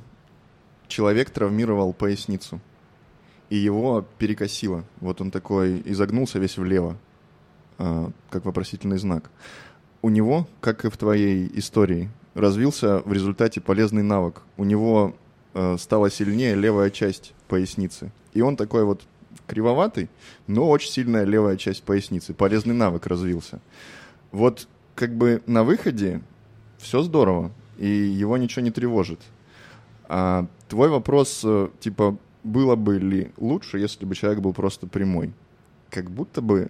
S2: человек травмировал поясницу, и его перекосило, вот он такой изогнулся весь влево, а, как вопросительный знак, у него, как и в твоей истории, развился в результате полезный навык. У него э, стала сильнее левая часть поясницы. И он такой вот кривоватый, но очень сильная левая часть поясницы. Полезный навык развился. Вот как бы на выходе все здорово, и его ничего не тревожит. А твой вопрос, э, типа, было бы ли лучше, если бы человек был просто прямой? Как будто бы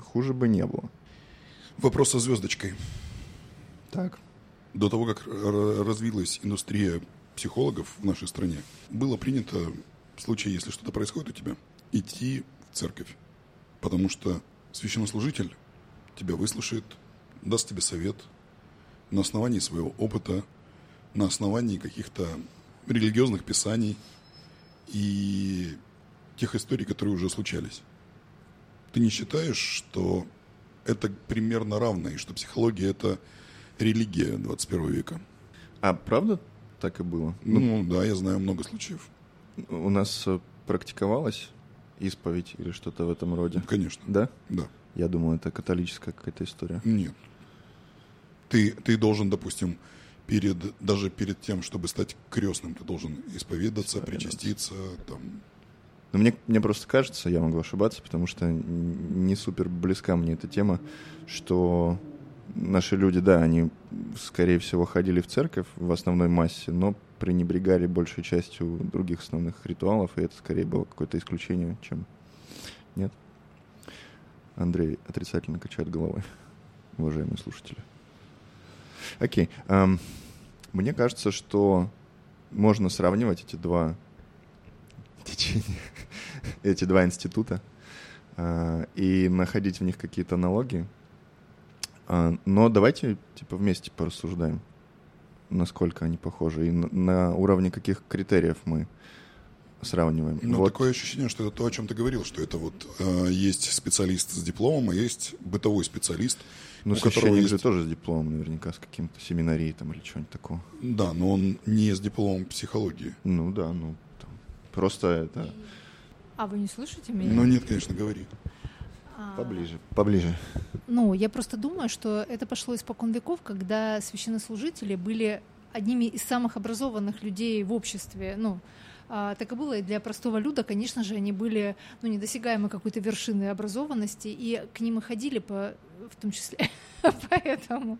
S2: хуже бы не было.
S3: Вопрос со звездочкой.
S2: Так.
S3: До того, как развилась индустрия психологов в нашей стране, было принято в случае, если что-то происходит у тебя, идти в церковь. Потому что священнослужитель тебя выслушает, даст тебе совет на основании своего опыта, на основании каких-то религиозных писаний и тех историй, которые уже случались. Ты не считаешь, что это примерно равно, и что психология – это религия 21 века?
S2: А правда так и было?
S3: Ну, да, я знаю много случаев.
S2: У нас э, практиковалась исповедь или что-то в этом роде?
S3: Конечно.
S2: Да?
S3: Да.
S2: Я думал, это католическая какая-то история.
S3: Нет. Ты, ты должен, допустим, перед, даже перед тем, чтобы стать крестным, ты должен исповедаться, причаститься, там,
S2: Но мне, мне просто кажется, я могу ошибаться, потому что не супер близка мне эта тема, что наши люди, да, они, скорее всего, ходили в церковь в основной массе, но пренебрегали большей частью других основных ритуалов, и это скорее было какое-то исключение, чем... Нет? Андрей отрицательно качает головой, уважаемые слушатели. Окей. ам, мне кажется, что можно сравнивать эти два течения, эти два института а, и находить в них какие-то аналогии. А, Но давайте типа вместе порассуждаем, насколько они похожи и на, на уровне каких критериев мы сравниваем.
S3: Ну,
S2: Вот,
S3: такое ощущение, что это то, о чем ты говорил, что это вот э, есть специалист с дипломом, а есть бытовой специалист,
S2: ну,
S3: у которого
S2: священник
S3: есть...
S2: же тоже с дипломом, наверняка, с каким-то семинарией там или что-нибудь такого.
S3: Да, но он не с дипломом психологии.
S2: Ну да, ну там, просто это
S4: А вы не слышите меня?
S3: Ну нет, конечно, говори.
S4: А,
S2: поближе, поближе.
S4: Ну, я просто думаю, что это пошло испокон веков, когда священнослужители были одними из самых образованных людей в обществе. Ну, а, так и было и для простого люда, конечно же, они были ну, недосягаемы какой-то вершины образованности, и к ним и ходили, по, в том числе. Поэтому,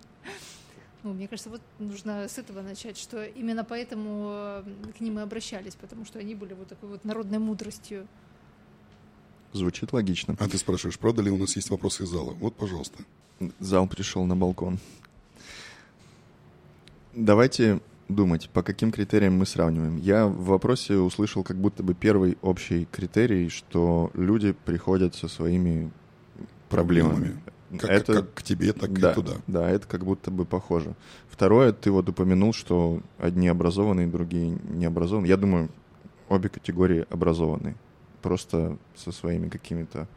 S4: ну, мне кажется, вот нужно с этого начать, что именно поэтому э, к ним и обращались, потому что они были вот такой вот народной мудростью.
S2: Звучит логично.
S3: А ты спрашиваешь, правда ли у нас есть вопросы из зала? Вот, пожалуйста.
S2: Зал пришел на балкон. Давайте думать, по каким критериям мы сравниваем. Я в вопросе услышал как будто бы первый общий критерий, что люди приходят со своими проблемами.
S3: Как,
S2: это,
S3: как к тебе, так
S2: да,
S3: и туда.
S2: Да, это как будто бы похоже. Второе, ты вот упомянул, что одни образованные, другие не образованные. Я думаю, обе категории образованные. Просто со своими какими-то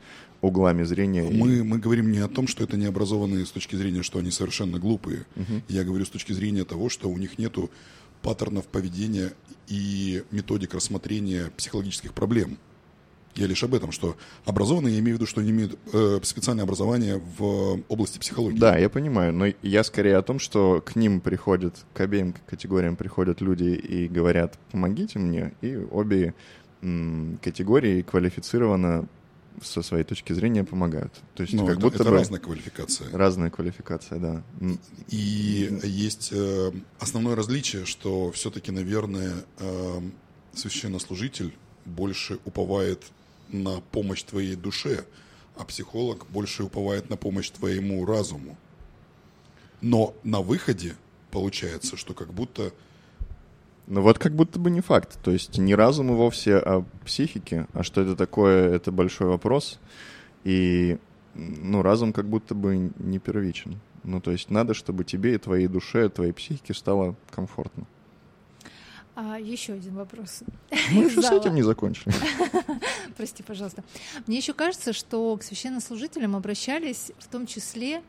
S2: углами зрения. и-
S3: Мы, мы говорим не о том, что это необразованные с точки зрения, что они совершенно глупые.
S2: Мгм.
S3: Я говорю с точки зрения того, что у них нету паттернов поведения и методик рассмотрения психологических проблем. Я лишь об этом, что образованные, я имею в виду, что они имеют э, специальное образование в области психологии.
S2: Да, я понимаю, но я скорее о том, что к ним приходят, к обеим категориям приходят люди и говорят, помогите мне, и обе категории квалифицированно со своей точки зрения помогают. То есть
S3: Но
S2: как
S3: это,
S2: будто
S3: это
S2: бы
S3: разная квалификация.
S2: разная квалификация, да.
S3: И есть э, основное различие, что все-таки, наверное, э, священнослужитель больше уповает на помощь твоей душе, а психолог больше уповает на помощь твоему разуму. Но на выходе получается, что как будто
S2: Ну вот как будто бы не факт. То есть не разуму вовсе, а психике. А что это такое, это большой вопрос. И ну, разум как будто бы не первичен. Ну, то есть надо, чтобы тебе и твоей душе, твоей психике стало комфортно.
S4: А еще один вопрос.
S2: Мы еще с этим не закончили.
S4: Прости, пожалуйста. Мне еще кажется, что к священнослужителям обращались в том числе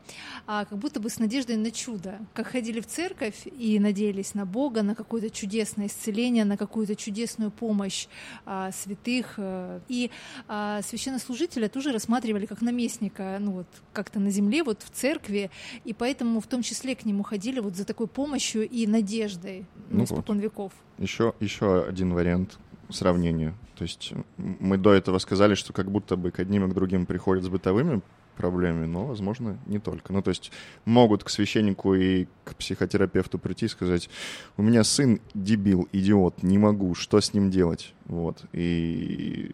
S4: а, как будто бы с надеждой на чудо. Как ходили в церковь и надеялись на Бога, на какое-то чудесное исцеление, на какую-то чудесную помощь а, святых. э. И а, священнослужителя тоже рассматривали как наместника, ну вот как-то на земле, вот в церкви, и поэтому в том числе к нему ходили вот за такой помощью и надеждой ну,
S2: Ну
S4: испокон веков.
S2: Еще, еще один вариант сравнения. То есть мы до этого сказали, что как будто бы к одним и к другим приходят с бытовыми проблемами, но, возможно, не только. Ну, то есть могут к священнику и к психотерапевту прийти и сказать, у меня сын дебил, идиот, не могу, что с ним делать? Вот. И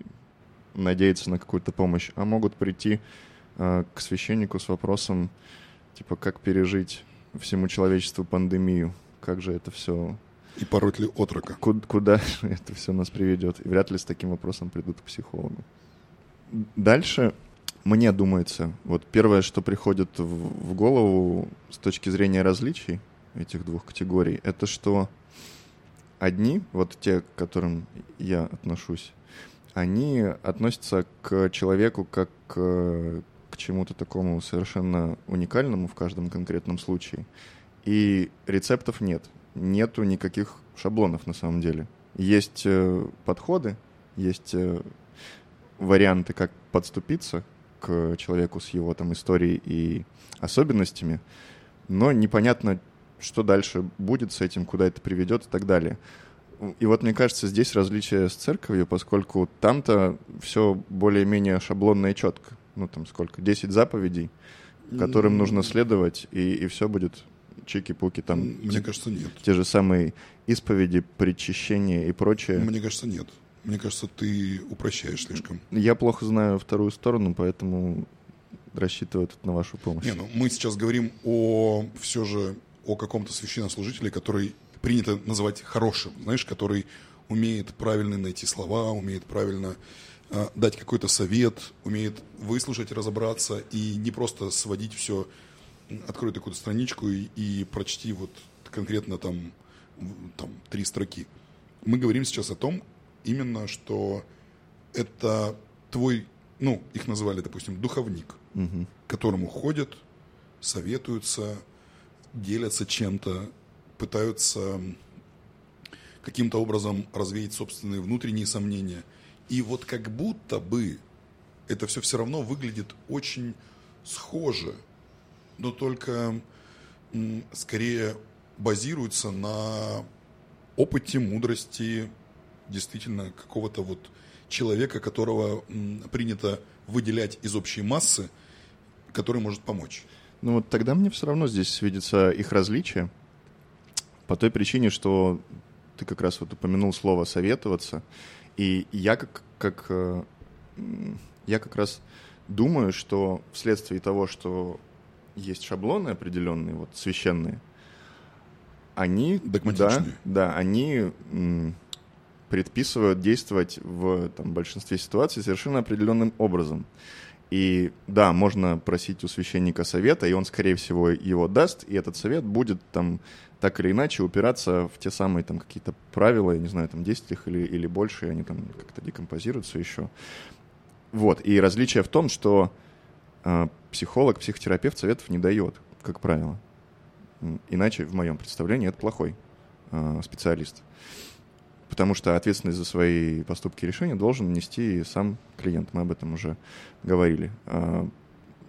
S2: надеяться на какую-то помощь. А могут прийти э, к священнику с вопросом, типа, как пережить всему человечеству пандемию. Как же это все...
S3: И пороть ли отрока.
S2: Куда, куда это все нас приведет? И вряд ли с таким вопросом придут к психологу. Дальше мне думается, вот первое, что приходит в, в голову с точки зрения различий этих двух категорий, это что одни, вот те, к которым я отношусь, они относятся к человеку как к, к чему-то такому совершенно уникальному в каждом конкретном случае. И рецептов нет. Нету никаких шаблонов на самом деле. Есть э, подходы, есть э, варианты, как подступиться к человеку с его там историей и особенностями, но непонятно, что дальше будет с этим, куда это приведет и так далее. И вот мне кажется, здесь различие с церковью, поскольку там-то все более-менее шаблонно и четко. Ну, там сколько? десять заповедей, которым нужно следовать, и, и все будет чики-пуки там.
S3: Мне кажется, нет.
S2: Те же самые исповеди, причащения и прочее.
S3: Мне кажется, нет. Мне кажется, ты упрощаешь слишком.
S2: Я плохо знаю вторую сторону, поэтому рассчитываю тут на вашу помощь.
S3: Не, ну мы сейчас говорим о все же о каком-то священнослужителе, который принято называть хорошим, знаешь, который умеет правильно найти слова, умеет правильно э, дать какой-то совет, умеет выслушать, разобраться и не просто сводить все, открой такую страничку и, и прочти вот конкретно там, там три строки. Мы говорим сейчас о том, именно, что это твой, ну, их называли, допустим, духовник, угу. к которому ходят, советуются, делятся чем-то, пытаются каким-то образом развеять собственные внутренние сомнения. И вот как будто бы это все все равно выглядит очень схоже, но только скорее базируется на опыте, мудрости, действительно какого-то вот человека, которого принято выделять из общей массы, который может помочь.
S2: Ну вот тогда мне все равно здесь видится их различие. По той причине, что ты как раз вот упомянул слово «советоваться», и я как, как, э, я как раз думаю, что вследствие того, что есть шаблоны определенные, вот священные, они, да, да, они предписывают действовать в там, большинстве ситуаций совершенно определенным образом. И да, можно просить у священника совета, и он, скорее всего, его даст, и этот совет будет там так или иначе упираться в те самые там какие-то правила, я не знаю, там 10 их или, или больше, и они там как-то декомпозируются еще. Вот, и различие в том, что психолог, психотерапевт советов не дает, как правило. Иначе, в моем представлении, это плохой э, специалист потому что ответственность за свои поступки и решения должен нести сам клиент. Мы об этом уже говорили. А,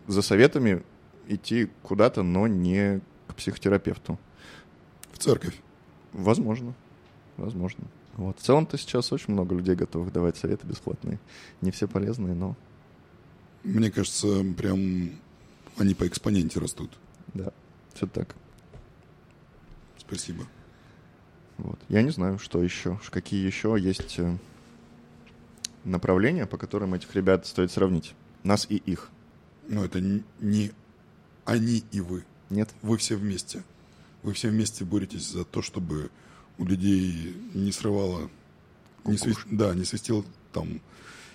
S2: за советами идти куда-то, но не к психотерапевту.
S3: В церковь?
S2: Возможно. Возможно. Вот. В целом-то сейчас очень много людей готовых давать советы бесплатные. Не все полезные, но...
S3: Мне кажется, прям они по экспоненте растут.
S2: Да, все так.
S3: Спасибо.
S2: Вот. Я не знаю, что еще, какие еще есть э, направления, по которым этих ребят стоит сравнить. Нас и их.
S3: Но это не они и вы.
S2: Нет.
S3: Вы все вместе. Вы все вместе боретесь за то, чтобы у людей не срывало, не свист, да, не свистел там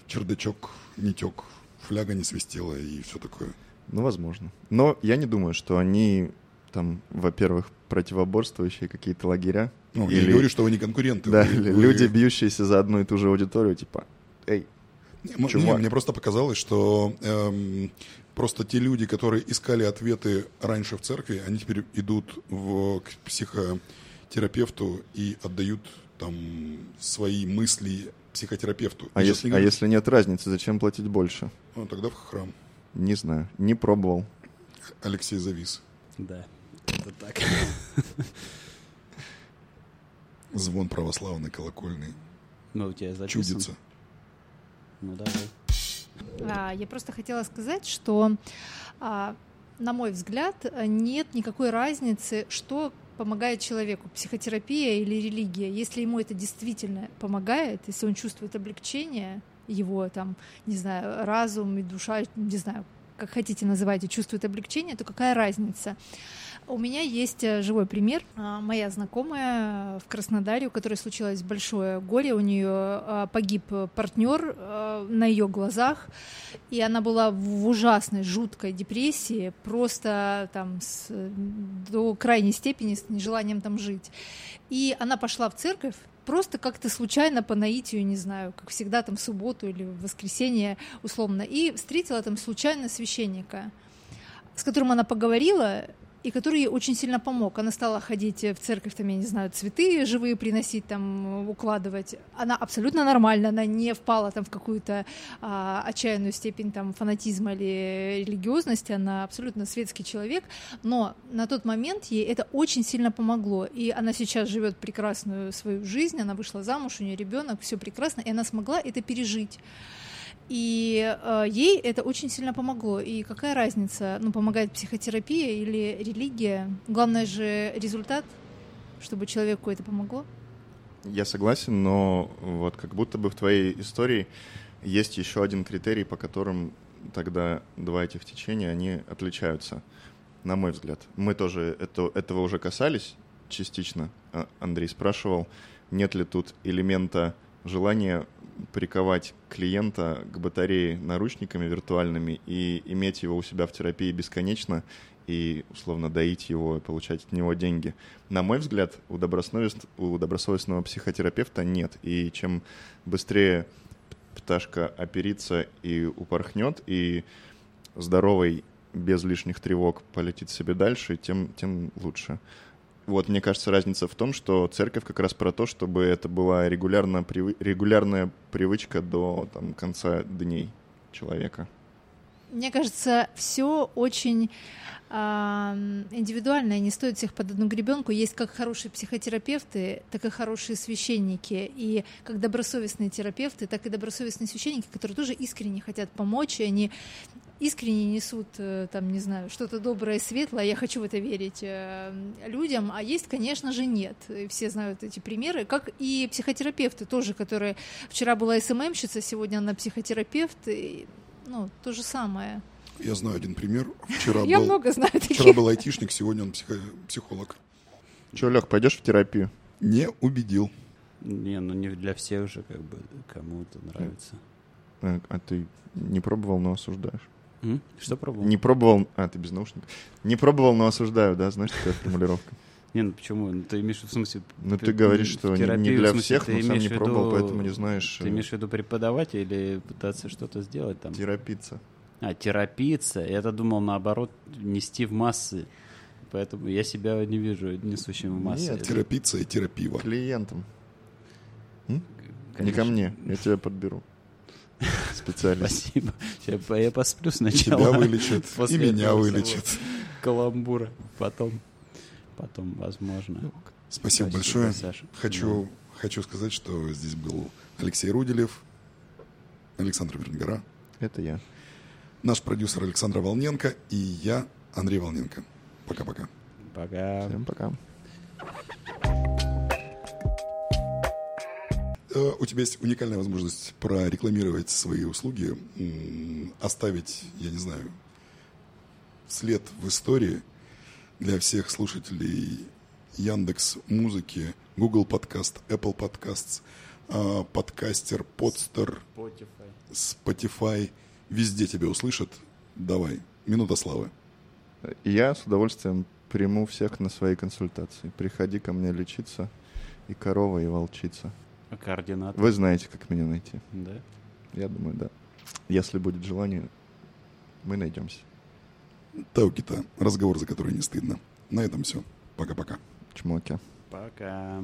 S3: чердачок, не тек, фляга не свистела и все такое.
S2: Ну, возможно. Но я не думаю, что они там, во-первых, противоборствующие какие-то лагеря.
S3: Ну, или, я не говорю, что вы не конкуренты.
S2: Да,
S3: вы,
S2: вы... люди, бьющиеся за одну и ту же аудиторию, типа, эй,
S3: не, чувак. Не, мне просто показалось, что эм, просто те люди, которые искали ответы раньше в церкви, они теперь идут в, к психотерапевту и отдают там свои мысли психотерапевту.
S2: А, если, а если нет разницы, зачем платить больше?
S3: Ну, тогда в храм.
S2: Не знаю, не пробовал.
S3: Алексей завис.
S1: Да, это так.
S3: Звон православный, колокольный.
S1: Ну, у тебя записан.
S3: Чудится.
S1: Ну, давай.
S4: А, я просто хотела сказать, что, а, на мой взгляд, нет никакой разницы, что помогает человеку, психотерапия или религия. Если ему это действительно помогает, если он чувствует облегчение, его там, не знаю, разум и душа, не знаю, как хотите называйте, чувствует облегчение, то какая разница? У меня есть э, живой пример. А, Моя знакомая в Краснодаре, у которой случилось большое горе, у нее а, погиб партнер а, на ее глазах, и она была в ужасной, жуткой депрессии, просто там с, до крайней степени с нежеланием там жить. И она пошла в церковь, просто как-то случайно по наитию, не знаю, как всегда там в субботу или в воскресенье условно, и встретила там случайно священника, с которым она поговорила, и который ей очень сильно помог. Она стала ходить в церковь, там, я не знаю, цветы живые приносить, там, укладывать. Она абсолютно нормально, она не впала там в какую-то а, отчаянную степень там фанатизма или религиозности, она абсолютно светский человек, но на тот момент ей это очень сильно помогло, и она сейчас живет прекрасную свою жизнь, она вышла замуж, у нее ребенок, все прекрасно, и она смогла это пережить. И э, ей это очень сильно помогло. И какая разница, ну, помогает психотерапия или религия? Главное же результат, чтобы человеку это помогло.
S2: Я согласен, но вот как будто бы в твоей истории есть еще один критерий, по которым тогда два этих течения, они отличаются, на мой взгляд. Мы тоже это, этого уже касались частично. А, Андрей спрашивал, нет ли тут элемента желания приковать клиента к батарее наручниками виртуальными и иметь его у себя в терапии бесконечно и, условно, доить его и получать от него деньги. На мой взгляд, у, добросовест... у добросовестного психотерапевта нет. И чем быстрее пташка оперится и упорхнет, и здоровый, без лишних тревог полетит себе дальше, тем, тем лучше. Вот, мне кажется, разница в том, что церковь как раз про то, чтобы это была регулярно, привы, регулярная привычка до там, конца дней человека.
S4: Мне кажется, все очень э, индивидуально, и не стоит всех под одну гребенку. Есть как хорошие психотерапевты, так и хорошие священники. И как добросовестные терапевты, так и добросовестные священники, которые тоже искренне хотят помочь, и они искренне несут, э, там, не знаю, что-то доброе, светлое, я хочу в это верить э, людям, а есть, конечно же, нет. И все знают эти примеры, как и психотерапевты тоже, которые... Вчера была СММщица, сегодня она психотерапевт, и, ну, то же самое.
S3: Я знаю один пример. Вчера
S4: Я
S3: был,
S4: много знаю таких.
S3: Вчера был айтишник, сегодня он психо, психолог.
S2: Че, Лех, пойдешь в терапию?
S3: Не убедил.
S1: Не, ну не для всех же, как бы, кому это нравится.
S2: А, а ты не пробовал, но осуждаешь?
S1: М? Что пробовал?
S2: Не пробовал... А, ты без наушников. Не пробовал, но осуждаю, да? Знаешь, такая формулировка?
S1: Не, ну почему? Ну, ты имеешь в смысле...
S2: Ну, ты говоришь, что не-
S1: терапию,
S2: не для
S1: смысле,
S2: всех, но сам не
S1: виду-
S2: пробовал, поэтому не знаешь.
S1: Ты
S2: э,
S1: имеешь в виду преподавать или пытаться что-то сделать там?
S2: Терапиться.
S1: А, терапиться. Я-то думал, наоборот, нести в массы. Поэтому я себя не вижу несущим в массы.
S2: Нет,
S3: Терапиться и терапива.
S2: Клиентам. Не
S1: конечно.
S2: ко мне, я тебя подберу. Специалист.
S1: Спасибо. Я, я посплю сначала.
S3: тебя вылечат, и меня вылечат.
S1: Каламбура. Потом, потом, возможно.
S3: Спасибо большое.
S1: Саша.
S3: Хочу, хочу сказать, что здесь был Алексей Руделев, Александр Вернгора,
S2: Это я.
S3: наш продюсер Александр Волненко и я, Андрей Волненко. Пока-пока.
S1: Пока.
S2: Всем пока.
S3: Э, У тебя есть уникальная возможность прорекламировать свои услуги, оставить, я не знаю, след в истории для всех слушателей Яндекс Музыки, Google Подкаст, Apple Podcasts, подкастер, подстер, Spotify. Везде тебя услышат. Давай, минута славы.
S2: Я с удовольствием приму всех на свои консультации. Приходи ко мне лечиться. И корова, и волчица.
S1: А координаты?
S2: Вы знаете, как меня найти.
S1: Да?
S2: Я думаю, да. Если будет желание, мы найдемся.
S3: Таукита. Разговор, за который не стыдно. На этом все. Пока-пока.
S2: Чмоки.
S1: Пока.